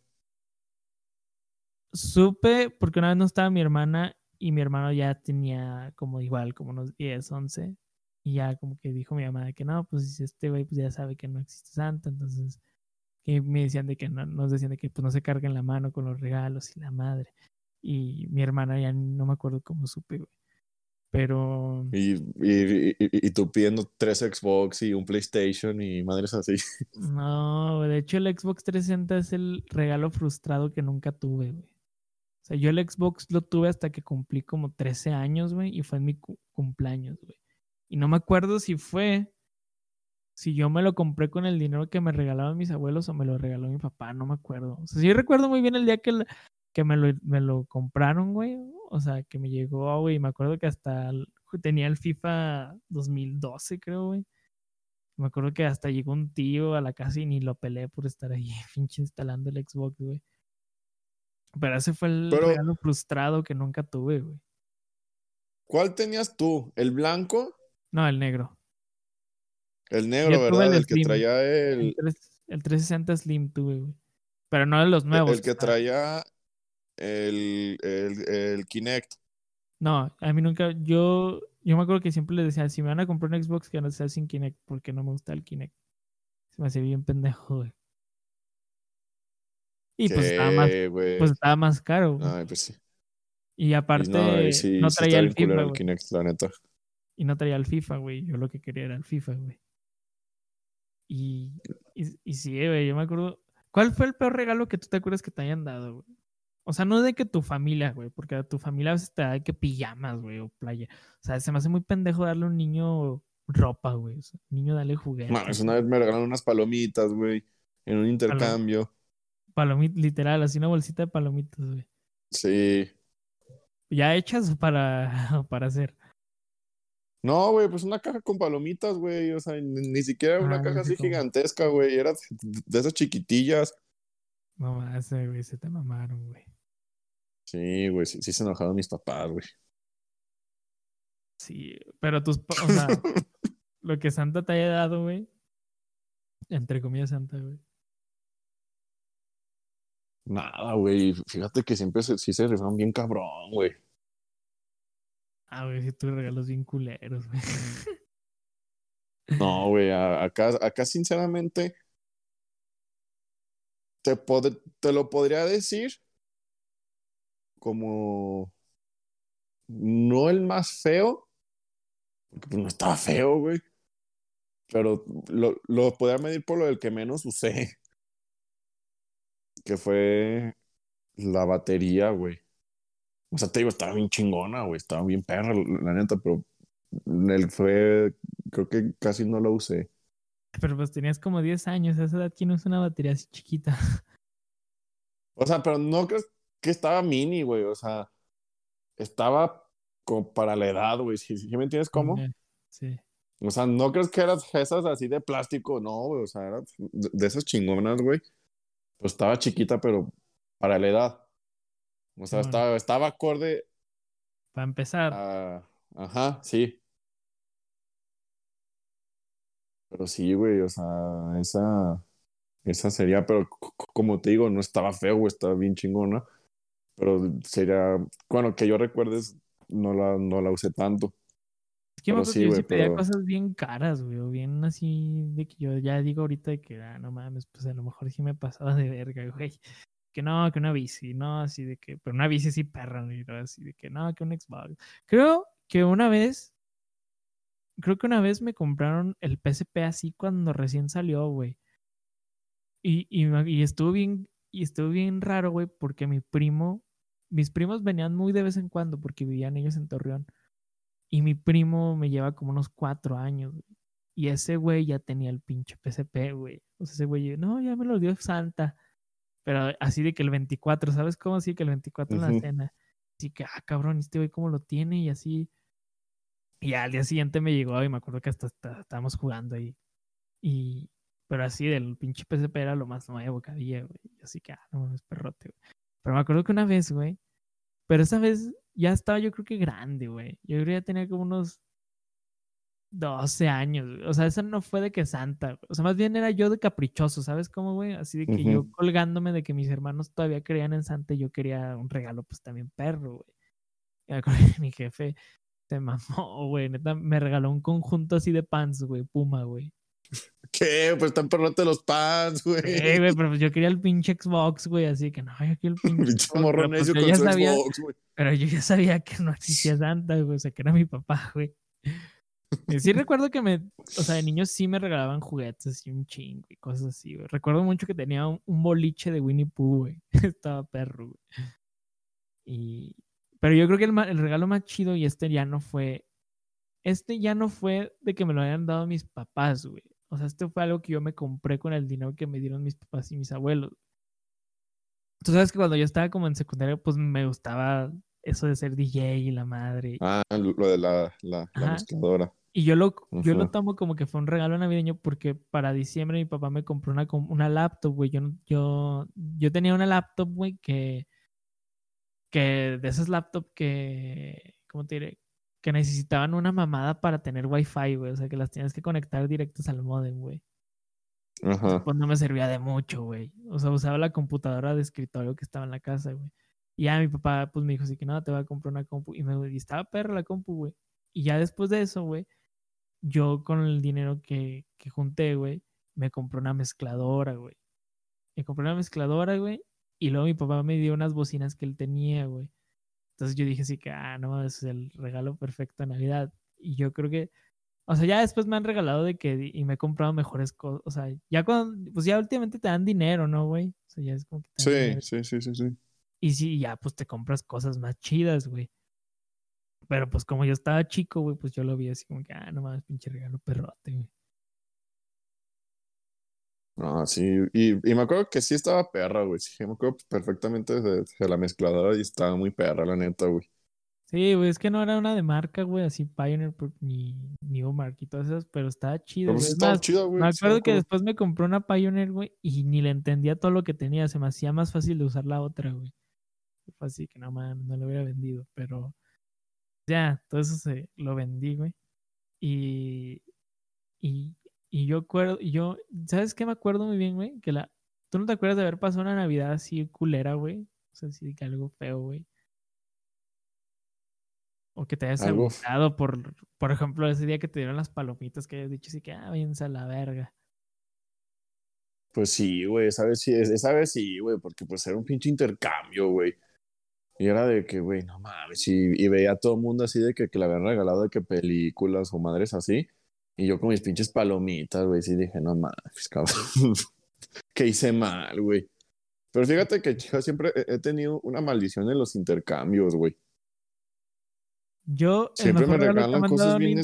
supe porque una vez no estaba mi hermana y mi hermano ya tenía como igual, como unos 10, 11. Y ya como que dijo mi mamá de que no, pues este güey pues ya sabe que no existe Santa, entonces que me decían de que no, nos decían de que pues no se carguen la mano con los regalos y la madre. Y mi hermana ya no me acuerdo cómo supe, güey. Pero Y, y, y, y tú pidiendo tres Xbox y un PlayStation y madres así. no, de hecho el Xbox 360 es el regalo frustrado que nunca tuve, güey. O sea, yo el Xbox lo tuve hasta que cumplí como 13 años, güey, y fue en mi cu- cumpleaños, güey. Y no me acuerdo si fue, si yo me lo compré con el dinero que me regalaban mis abuelos o me lo regaló mi papá, no me acuerdo. O sea, sí recuerdo muy bien el día que, que me, lo, me lo compraron, güey. O sea, que me llegó, güey, me acuerdo que hasta el- tenía el FIFA 2012, creo, güey. Me acuerdo que hasta llegó un tío a la casa y ni lo peleé por estar ahí, pinche instalando el Xbox, güey. Pero ese fue el Pero- regalo frustrado que nunca tuve, güey. ¿Cuál tenías tú? ¿El blanco? No, el negro. El negro, ¿verdad? el El, que traía El, el, tres- el 360 Slim tuve, güey. Pero no de los nuevos. el que traía el, el, el Kinect. No, a mí nunca. Yo, yo me acuerdo que siempre les decía: si me van a comprar un Xbox, que no sea sin Kinect, porque no me gusta el Kinect. Se me hacía bien pendejo, güey. Y pues estaba más, pues estaba más caro, güey. Ay, pues sí. Y aparte, Y no, y sí, no sí traía el FIFA, el. Kinect, la neta. Y no traía el FIFA, güey. Yo lo que quería era el FIFA, güey. Y, y, y sí, güey, yo me acuerdo. ¿Cuál fue el peor regalo que tú te acuerdas que te hayan dado, güey? O sea, no de que tu familia, güey, porque a tu familia a veces te da que pijamas, güey, o playa. O sea, se me hace muy pendejo darle a un niño ropa, güey. O sea, niño darle juguetes. No, es una vez me regalaron unas palomitas, güey, en un intercambio. Palomit, literal, así una bolsita de palomitas, güey. Sí. Ya hechas para, para hacer. No, güey, pues una caja con palomitas, güey. O sea, ni, ni siquiera una Ah, caja así gigantesca, güey. Era de, de esas chiquitillas. No más, eh, güey, se te mamaron, güey. Sí, güey, sí, sí se enojaron mis papás, güey. Sí, pero tus, o sea, lo que Santa te haya dado, güey. Entre comillas, Santa, güey. Nada, güey. Fíjate que siempre se, sí se rifaron bien cabrón, güey. Ah, güey, si tú regalos bien culeros, güey. No, güey, acá, acá sinceramente te, pod- te lo podría decir como no el más feo, porque pues, no estaba feo, güey. Pero lo, lo podía medir por lo del que menos usé. Que fue la batería, güey. O sea, te digo, estaba bien chingona, güey. Estaba bien perra, la neta, pero él fue, creo que casi no la usé. Pero pues tenías como 10 años, a esa edad, ¿quién usa una batería así chiquita? O sea, pero no crees que estaba mini, güey. O sea, estaba como para la edad, güey. ¿Sí, sí me entiendes cómo? Sí. O sea, no crees que eras esas así de plástico, no, güey. O sea, eras de esas chingonas, güey. Pues estaba chiquita, pero para la edad. O sea, Bueno. estaba, estaba acorde Para empezar, a... Ajá, sí. Pero sí, güey, o sea, esa... Esa sería, pero como te digo, no estaba feo, güey, estaba bien chingona. Pero sería... Bueno, que yo recuerdes, no la, no la usé tanto. es que pero sí, que yo güey, sí pedía pero- cosas bien caras, güey, o bien así, de que yo ya digo ahorita de que, ah, no mames, pues a lo mejor sí me pasaba de verga, güey. Que no, que una bici, no, así de que, pero una bici sí perra, ¿no? así de que no, que un Xbox. Creo que una vez, creo que una vez me compraron el PSP así cuando recién salió, güey. Y, y, estuvo bien, y estuvo bien raro, güey, porque mi primo, mis primos venían muy de vez en cuando porque vivían ellos en Torreón. Y mi primo me lleva como unos cuatro años. Y ese güey ya tenía el pinche PSP, güey. O sea, ese güey, no, ya me lo dio Santa. Pero así de que el 24, ¿sabes cómo? Así que el 24 en la cena. Así que, ah, cabrón, este güey cómo lo tiene y así. Y al día siguiente me llegó y me acuerdo que hasta, hasta estábamos jugando ahí. Y, pero así del pinche PSP era lo más nuevo que había, güey. Así que, ah, no mames, perrote, güey. Pero me acuerdo que una vez, güey. Pero esa vez ya estaba yo creo que grande, güey. Yo creo que ya tenía como unos 12 años, güey. O sea, esa no fue de que santa. güey. O sea, más bien era yo de caprichoso, ¿sabes cómo, güey? Así de que yo colgándome de que mis hermanos todavía creían en Santa y yo quería un regalo, pues también perro, güey. Y me acuerdo que mi jefe se mamó, güey. Neta, me regaló un conjunto así de pants, güey. Puma, güey. ¿Qué? Pues están perrote los pants, güey. Eh, güey, pero pues yo quería el pinche Xbox, güey. Así que no, yo quiero el pinche Pinche Xbox, morro pues, necio yo con su sabía, Xbox, güey. pero yo ya sabía que no existía Santa, güey. O sea, que era mi papá, güey. Sí recuerdo que me, o sea, de niños sí me regalaban juguetes y un chingo y cosas así, güey. Recuerdo mucho que tenía un, un boliche de Winnie Pooh, güey. Estaba perro, güey. Y, pero yo creo que el, el regalo más chido y este ya no fue, este ya no fue de que me lo hayan dado mis papás, güey. O sea, este fue algo que yo me compré con el dinero que me dieron mis papás y mis abuelos. Tú sabes que cuando yo estaba como en secundaria, pues me gustaba eso de ser DJ y la madre. Ah, lo de la, la, la mezcladora. Y yo lo, yo lo tomo como que fue un regalo navideño porque para diciembre mi papá me compró una, una laptop, güey. Yo, yo, yo tenía una laptop, güey, que, que de esas laptops que, ¿cómo te diré? Que necesitaban una mamada para tener wifi, güey. O sea, que las tienes que conectar directos al modem, güey. Ajá. Pues no me servía de mucho, güey. O sea, usaba la computadora de escritorio que estaba en la casa, güey. Y ya mi papá, pues me dijo así que no, te voy a comprar una compu. Y me y estaba perra la compu, güey. Y ya después de eso, güey, yo con el dinero que, que junté, güey, me compré una mezcladora, güey. Me compré una mezcladora, güey. Y luego mi papá me dio unas bocinas que él tenía, güey. Entonces yo dije así que, ah, no, es el regalo perfecto de Navidad. Y yo creo que, o sea, ya después me han regalado de que, y me he comprado mejores cosas. O sea, ya cuando, pues ya últimamente te dan dinero, ¿no, güey? O sea, ya es como que te dan Sí, dinero. sí, sí, sí, sí. Y sí, ya pues te compras cosas más chidas, güey. Pero pues como yo estaba chico, güey, pues yo lo vi así como que, ah, no mames, pinche regalo perrote, güey. Ah, sí. Y, y me acuerdo que sí estaba perra, güey. Sí, me acuerdo perfectamente de, de la mezcladora y estaba muy perra, la neta, güey. Sí, güey, es que no era una de marca, güey, así Pioneer por- ni Newmark y todas esas, pero estaba chido, Pero güey. sí Es estaba más, chida, güey. me sí acuerdo que después me compré una Pioneer, güey, y ni le entendía todo lo que tenía, se me hacía más fácil de usar la otra, güey. Fue así que no mames, no lo hubiera vendido, pero ya, todo eso se lo vendí, güey. Y, y, y yo acuerdo, yo, ¿sabes qué me acuerdo muy bien, güey? Que la, ¿tú no te acuerdas de haber pasado una Navidad así culera, güey? O sea, así que algo feo, güey. O que te hayas agüitado por, por ejemplo, ese día que te dieron las palomitas que hayas dicho así que, ah, váyanse a la verga. Pues sí, güey, esa vez sí, esa vez sí, güey, porque pues era un pinche intercambio, güey. Y era de que, güey, no mames, y, y veía a todo el mundo así de que, que le habían regalado de que películas o madres así. Y yo con mis pinches palomitas, güey, sí dije, no mames, cabrón. que hice mal, güey. Pero fíjate que yo siempre he- tenido una maldición en los intercambios, güey. Yo, Siempre me regalan cosas bien.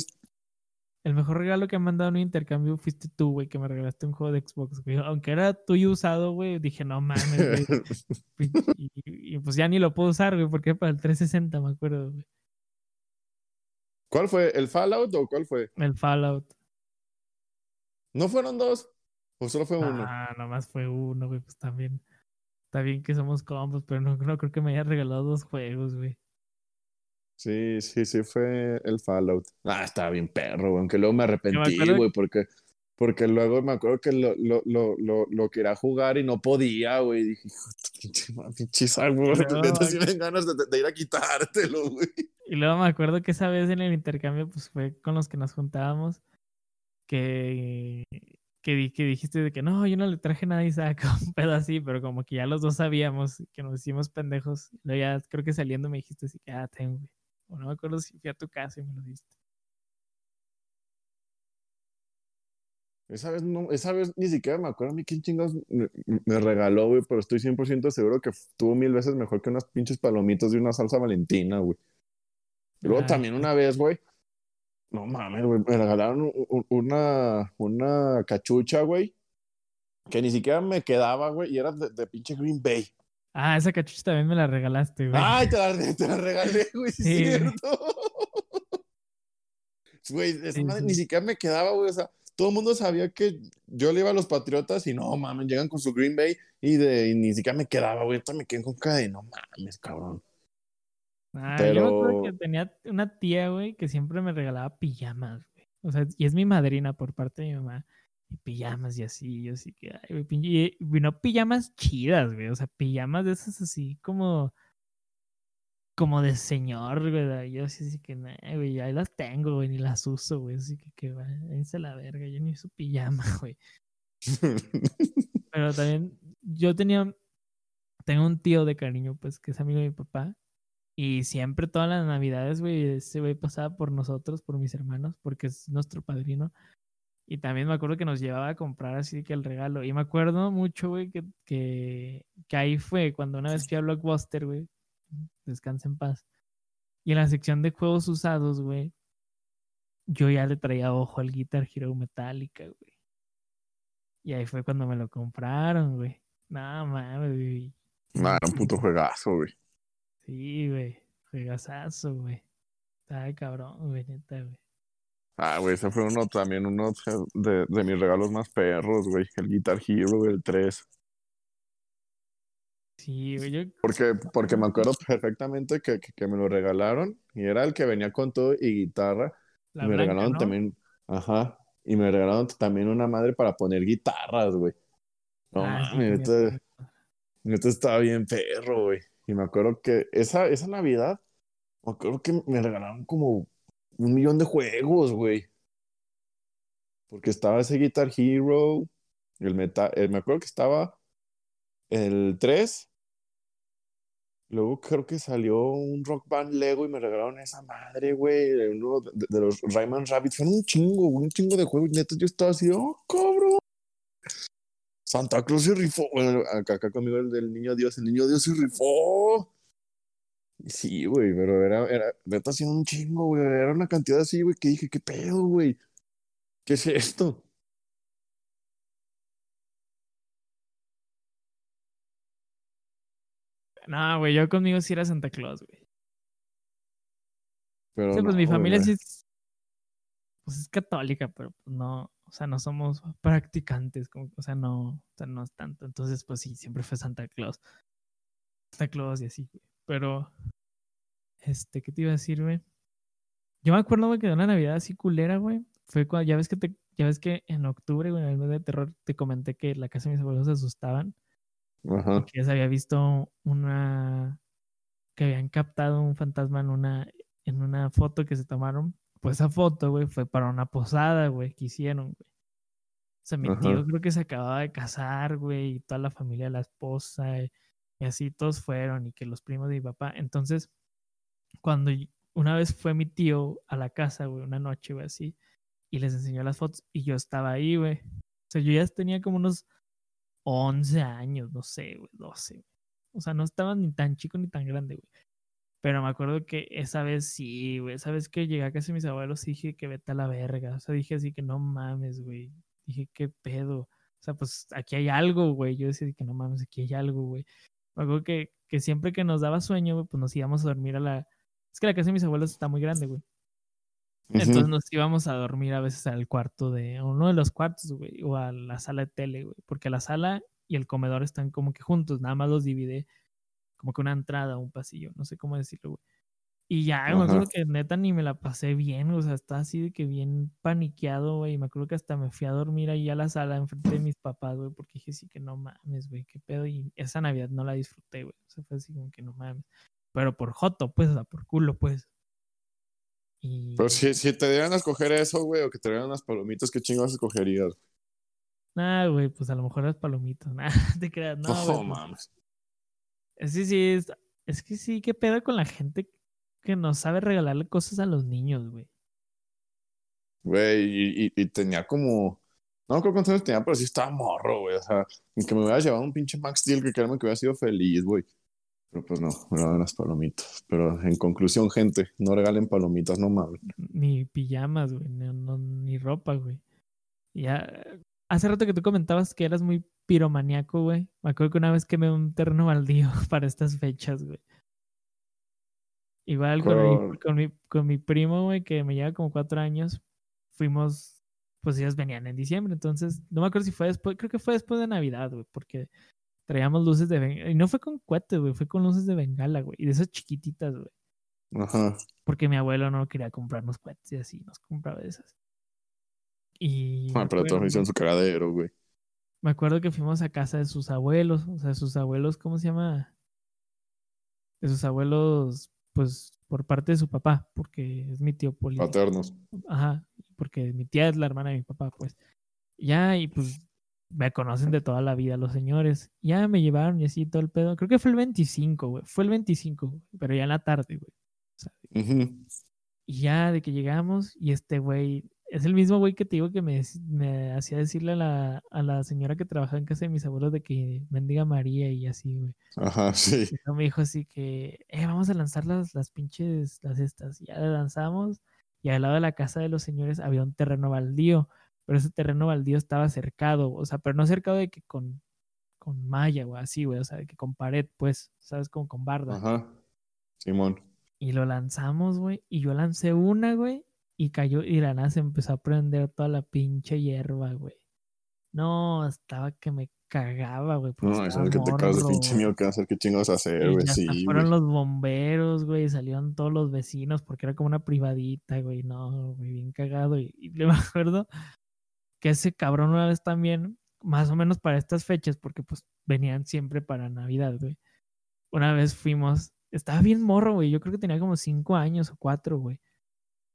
El mejor regalo que me han dado en un intercambio fuiste tú, güey, que me regalaste un juego de Xbox, güey. Aunque era tuyo usado, güey, dije, no mames, güey. y, y- y pues ya ni lo puedo usar, güey, porque para el 360, me acuerdo, güey. ¿Cuál fue? ¿El Fallout o cuál fue? El Fallout. ¿No fueron dos? ¿O solo fue uno? Ah, nomás fue uno, güey, pues también. Está bien que somos combos, pero no, no creo que me haya regalado dos juegos, güey. Sí, sí, sí, fue el Fallout. Ah, estaba bien perro, güey. Aunque luego me arrepentí, güey, porque, porque luego me acuerdo que lo, lo, lo, lo, lo quería jugar y no podía, güey. Dije, pinche güey. Dan ganas de, de ir a quitártelo, güey. Y luego me acuerdo que esa vez en el intercambio, pues fue con los que nos juntábamos, que, que dijiste de que no, yo no le traje nada a Isaac, un pedo así, pero como que ya los dos sabíamos que nos hicimos pendejos. Luego ya creo que saliendo me dijiste así que, ah, tengo, güey. O no me acuerdo si fui a tu casa y me lo diste. Esa vez, no, esa vez ni siquiera me acuerdo a mí quién chingados me, me regaló, güey, pero estoy 100% seguro que estuvo mil veces mejor que unas pinches palomitas de una salsa valentina, güey. Luego Ah, también una vez, güey, no mames, güey, me regalaron una, una cachucha, güey, que ni siquiera me quedaba, güey, y era de, de pinche Green Bay. Ah, esa cachucha también me la regalaste, güey. Ay, te la, te la regalé, güey, sí, es cierto. Güey, esa Sí, madre sí. ni siquiera me quedaba, güey, o sea, todo el mundo sabía que yo le iba a los Patriotas y no, mames, llegan con su Green Bay y, de, y ni siquiera me quedaba, güey, ahorita me quedé con de no mames, cabrón. Ah, yo me acuerdo que pero- tenía una tía, güey, que siempre me regalaba pijamas, güey. O sea, y es mi madrina por parte de mi mamá. Y pijamas y así, yo así que, ay, y, y pijamas chidas, güey. O sea, pijamas de esas así como, como de señor, güey. Yo así, así que, nah, güey, ahí las tengo, güey, ni las uso, güey. Así que, que, váyanse la verga, yo ni uso pijama, güey. Pero también yo tenía, tengo un tío de cariño, pues, que es amigo de mi papá. Y siempre todas las navidades, güey, ese güey pasaba por nosotros, por mis hermanos, porque es nuestro padrino. Y también me acuerdo que nos llevaba a comprar así que el regalo. Y me acuerdo mucho, güey, que, que, que ahí fue cuando una vez fui a Blockbuster, güey. Descansa en paz. Y en la sección de juegos usados, güey, yo ya le traía ojo al Guitar Hero Metallica, güey. Y ahí fue cuando me lo compraron, güey. No mames, güey. Nah, era un puto juegazo, güey. Sí, güey. Juegazazo, güey. Está de cabrón, güey, neta, güey. Ah, güey, ese fue uno también, uno de, de mis regalos más perros, güey, el Guitar Hero, el 3. Sí, güey. Yo, Porque, porque me acuerdo perfectamente que, que, que me lo regalaron y era el que venía con todo y guitarra. la y me blanca, regalaron ¿no? también, ajá, y me regalaron también una madre para poner guitarras, güey. No Ah, mames, neta estaba bien perro, güey. Y me acuerdo que esa, esa Navidad, me acuerdo que me regalaron como un millón de juegos, güey. Porque estaba ese Guitar Hero, el Meta, eh, me acuerdo que estaba el 3. Luego creo que salió un Rock Band Lego y me regalaron esa madre, güey. Uno de, los Rayman Rabbits. Fueron un chingo, un chingo de juegos. Neta, yo estaba así, oh, cabrón. Santa Cruz se rifó. Bueno, acá, acá conmigo el del niño Dios. El niño Dios se rifó. Sí, güey, pero era, era, neta, haciendo un chingo, güey. Era una cantidad así, güey, que dije, ¿qué pedo, güey? ¿Qué es esto? No, güey, yo conmigo sí era Santa Claus, güey. Pero Sí, pues no, mi familia güey. sí es, pues es católica, pero pues no, o sea, no somos practicantes, como, o sea, no, o sea, no es tanto. Entonces, pues sí, siempre fue Santa Claus. Santa Claus y así, güey. Pero, este, ¿qué te iba a decir, güey? Yo me acuerdo, güey, que de una Navidad así culera, güey. Fue cuando, ya ves que te, ya ves que en octubre, güey, en el mes de terror, te comenté que la casa de mis abuelos se asustaban. Ajá. que ya se había visto una que habían captado un fantasma en una en una foto que se tomaron. Pues esa foto, güey, fue para una posada, güey, que hicieron, güey. O sea, mi tío creo que se acababa de casar, güey, y toda la familia, la esposa, y, Y así todos fueron y que los primos de mi papá. Entonces, cuando una vez fue mi tío a la casa, güey, una noche, güey, así, y les enseñó las fotos y yo estaba ahí, güey. O sea, yo ya tenía como unos 11 años, no sé, güey, 12. güey. O sea, no estaba ni tan chico ni tan grande, güey. Pero me acuerdo que esa vez sí, güey. Esa vez que llegué a casa de mis abuelos, dije que vete a la verga. O sea, dije así que no mames, güey. Dije, qué pedo. O sea, pues aquí hay algo, güey. Yo decía que no mames, aquí hay algo, güey. Acuerdo que, que siempre que nos daba sueño, güey, pues nos íbamos a dormir a la. Es que la casa de mis abuelos está muy grande, güey. Entonces nos íbamos a dormir a veces al cuarto de a uno de los cuartos, güey, o a la sala de tele, güey, porque la sala y el comedor están como que juntos, nada más los divide como que una entrada, un pasillo, no sé cómo decirlo, güey. Y ya, me acuerdo Ajá. que neta ni me la pasé bien, o sea, estaba así de que bien paniqueado, güey, y me acuerdo que hasta me fui a dormir ahí a la sala enfrente de mis papás, güey, porque dije, sí que no mames, güey, qué pedo, y esa Navidad no la disfruté, güey, o sea, fue así como que no mames. Pero por joto, pues, o sea, por culo, pues. Y... Pero si, si te dieran a escoger eso, güey, o que te dieran las palomitas, ¿qué chingados escogerías? Nah, güey, pues a lo mejor las palomitas. Nah, te creas, no, pues, mames. Sí, sí, es, es que sí, qué pedo con la gente que no sabe regalarle cosas a los niños, güey. Güey, y, y, y tenía como. No creo cuántos años tenía, pero sí estaba morro, güey. O sea, en que me hubiera llevado un pinche Max Steel que créeme que hubiera sido feliz, güey. Pero pues no, me daban las palomitas. Pero en conclusión, gente, no regalen palomitas, no mames. Ni pijamas, güey, ni, no- ni ropa, güey. Ya, hace rato que tú comentabas que eras muy piromaníaco, güey. Me acuerdo que una vez quemé un terreno baldío para estas fechas, güey. Igual con, mi, con, mi, con mi primo, güey, que me lleva como cuatro años, fuimos, pues ellos venían en diciembre, entonces, no me acuerdo si fue después, creo que fue después de Navidad, güey, porque traíamos luces de bengala, y no fue con cohetes, güey, fue con luces de bengala, güey, y de esas chiquititas, güey, Ajá. porque mi abuelo no quería comprarnos cohetes y así, nos compraba de esas. Y Ah, pero todos hicieron su cagadero, güey. me acuerdo que fuimos a casa de sus abuelos, o sea, sus abuelos, ¿cómo se llama? De sus abuelos, pues, por parte de su papá, porque es mi tío político. Paternos. Ajá, porque mi tía es la hermana de mi papá, pues. Ya, y pues me conocen de toda la vida los señores. Ya me llevaron y así todo el pedo. Creo que fue el 25, güey. Fue el 25, güey, pero ya en la tarde, güey. Ujú. Y ya de que llegamos y este güey, es el mismo güey que te digo que me, me hacía decirle a la, a la señora que trabajaba en casa de mis abuelos de que mendiga María y así, güey. Ajá, sí. Y me dijo así que, eh, vamos a lanzar las, las pinches, las estas. Y Ya lanzamos y al lado de la casa de los señores había un terreno baldío, pero ese terreno baldío estaba cercado, o sea, pero no cercado de que con, con malla o así, güey, o sea, de que con pared, pues, ¿sabes? Como con barda. Ajá. Simón. Y lo lanzamos, güey, y yo lancé una, güey, y cayó, y la nada se empezó a prender toda la pinche hierba, güey. No, estaba que me cagaba, güey. No, eso es que te cagas de morro, pinche miedo que hacer, qué chingados hacer, güey. hasta Sí, fueron güey. los bomberos, güey, salieron todos los vecinos porque era como una privadita, güey, no, güey, bien cagado. Y, y me acuerdo que ese cabrón una vez también, más o menos para estas fechas, porque pues venían siempre para Navidad, güey. Una vez fuimos, estaba bien morro, güey, yo creo que tenía como cinco años o cuatro, güey.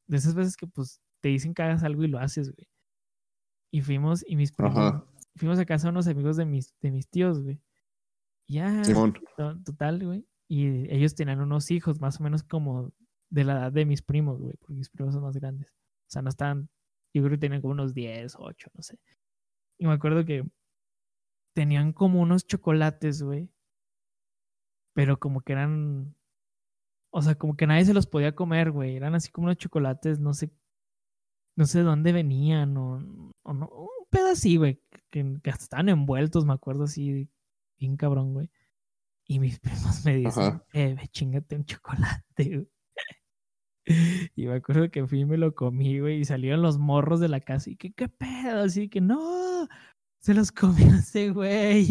De esas veces que pues te dicen que hagas algo y lo haces, güey. Y fuimos, y mis primos, fuimos a casa de unos amigos de mis, de mis tíos, güey. Ya, total, güey. Y ellos tenían unos hijos más o menos como de la edad de mis primos, güey, porque mis primos son más grandes. O sea, no estaban, yo creo que tenían como unos 10, 8, no sé. Y me acuerdo que tenían como unos chocolates, güey. Pero como que eran, o sea, como que nadie se los podía comer, güey. Eran así como unos chocolates, no sé, no sé de dónde venían o, o no, un pedo así, güey, que, que hasta estaban envueltos, me acuerdo así, bien cabrón, güey. Y mis primos me dicen, Ajá. eh, chingate un chocolate, güey. Y me acuerdo que fui y me lo comí, güey, y salieron los morros de la casa y que, ¿qué pedo? Así que, no, se los comió ese güey.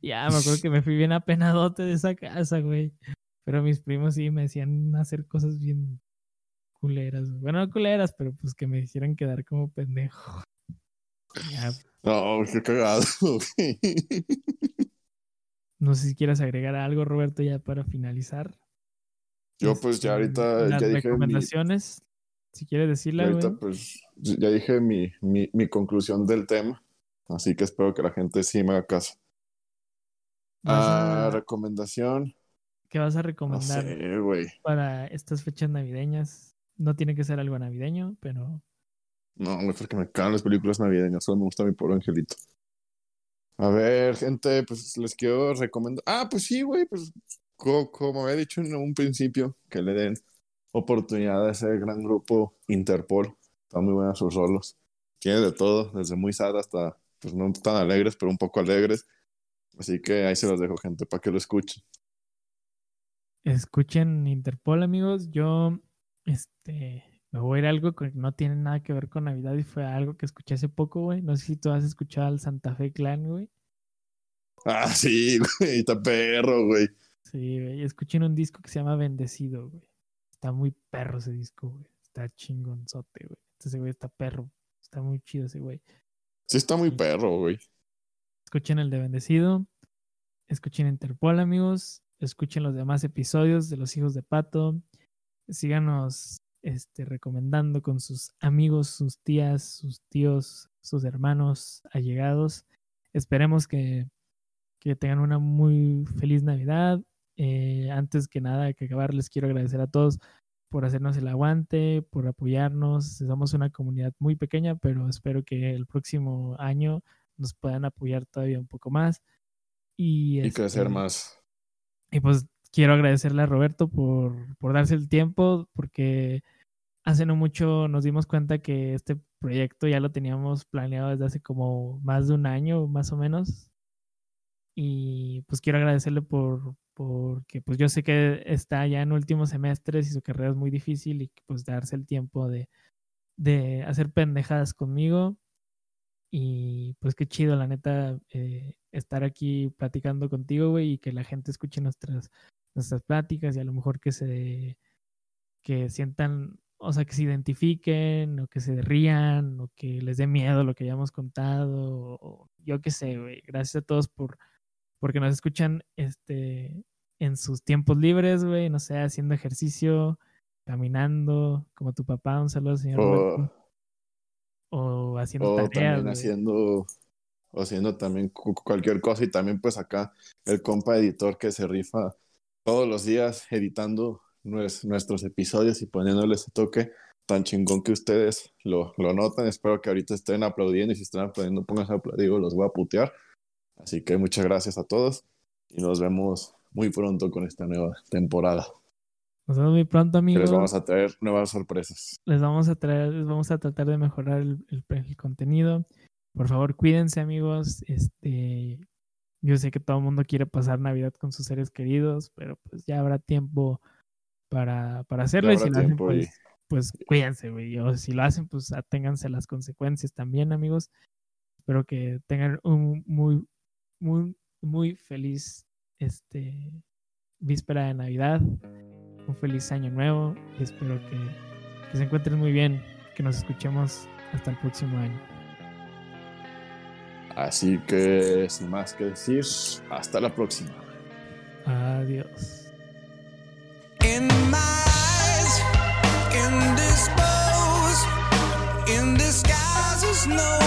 Ya, me acuerdo que me fui bien apenadote de esa casa, güey. Pero mis primos sí me hacían hacer cosas bien culeras. Bueno, no culeras, pero pues que me hicieran quedar como pendejo. Ya, No, qué cagado, no sé si quieras agregar algo, Roberto, ya para finalizar. Yo pues ya Este, ahorita Las ya dije mi, recomendaciones, si quieres decirla, ahorita güey. pues ya dije mi, mi, mi conclusión del tema. Así que espero que la gente sí me haga caso. Ah, recomendación. ¿Qué vas a No recomendar sé, para estas fechas navideñas? No tiene que ser algo navideño, pero No, güey, porque me cagan las películas navideñas. Solo me gusta mi pobre angelito. A ver, gente, pues les quiero recomendar. Ah, pues sí, güey, pues co- como había dicho en un principio, que le den oportunidad a ese gran grupo Interpol. Están muy buenas sus rolos. Tiene de todo, desde muy sad hasta, pues no tan alegres, pero un poco alegres. Así que ahí se los dejo, gente, para que lo escuchen. Escuchen Interpol, amigos. Yo, este, me voy a ir a algo que no tiene nada que ver con Navidad y fue algo que escuché hace poco, güey. No sé si tú has escuchado al Santa Fe Clan, güey. Ah, sí, güey, está perro, güey. Sí, güey. Escuchen un disco que se llama Bendecido, güey. Está muy perro ese disco, güey. Está chingonzote, güey. Ese güey está perro. Está muy chido ese güey. Sí, está muy perro, güey. Escuchen el de Bendecido. Escuchen Interpol, amigos. Escuchen los demás episodios de Los Hijos de Pato. Síganos este, recomendando con sus amigos, sus tías, sus tíos, sus hermanos, allegados. Esperemos que, que tengan una muy feliz Navidad. Eh, antes que nada, que acabar, les quiero agradecer a todos por hacernos el aguante, por apoyarnos. Somos una comunidad muy pequeña, pero espero que el próximo año nos puedan apoyar todavía un poco más. Y, Y crecer este, más. Y pues quiero agradecerle a Roberto por, por darse el tiempo, porque hace no mucho nos dimos cuenta que este proyecto ya lo teníamos planeado desde hace como más de un año, más o menos. Y pues quiero agradecerle por porque pues yo sé que está ya en últimos semestres y su carrera es muy difícil y pues darse el tiempo de, de hacer pendejadas conmigo. Y pues qué chido, la neta, eh, estar aquí platicando contigo, güey, y que la gente escuche nuestras, nuestras pláticas y a lo mejor que se que sientan, o sea, que se identifiquen o que se rían o que les dé miedo lo que hayamos contado o yo qué sé, güey. Gracias a todos por porque nos escuchan este en sus tiempos libres, güey, no sé, haciendo ejercicio, caminando, como tu papá, un saludo, señor O, Roberto, o haciendo o tareas, también haciendo, o haciendo también cu- cualquier cosa. Y también, pues acá, el compa editor que se rifa todos los días editando nues- nuestros episodios y poniéndole ese toque tan chingón que ustedes lo, lo notan. Espero que ahorita estén aplaudiendo y si están aplaudiendo, pónganse a aplaudir, los voy a putear. Así que muchas gracias a todos y nos vemos muy pronto con esta nueva temporada. Nos vemos muy pronto, amigos. les vamos a traer nuevas sorpresas. les vamos a traer, les vamos a tratar de mejorar el, el- el contenido. Por favor, cuídense, amigos. Este, yo sé que todo el mundo quiere pasar Navidad con sus seres queridos, pero pues ya habrá tiempo para, para hacerlo. Y si lo hacen, pues, pues cuídense, güey. O si lo hacen, pues aténganse a las consecuencias también, amigos. Espero que tengan un muy, muy, muy feliz este víspera de Navidad un feliz año nuevo y espero que, que se encuentren muy bien, que nos escuchemos hasta el próximo año. Así que, sin más que decir, hasta la próxima. Adiós. In my eyes, in disguises no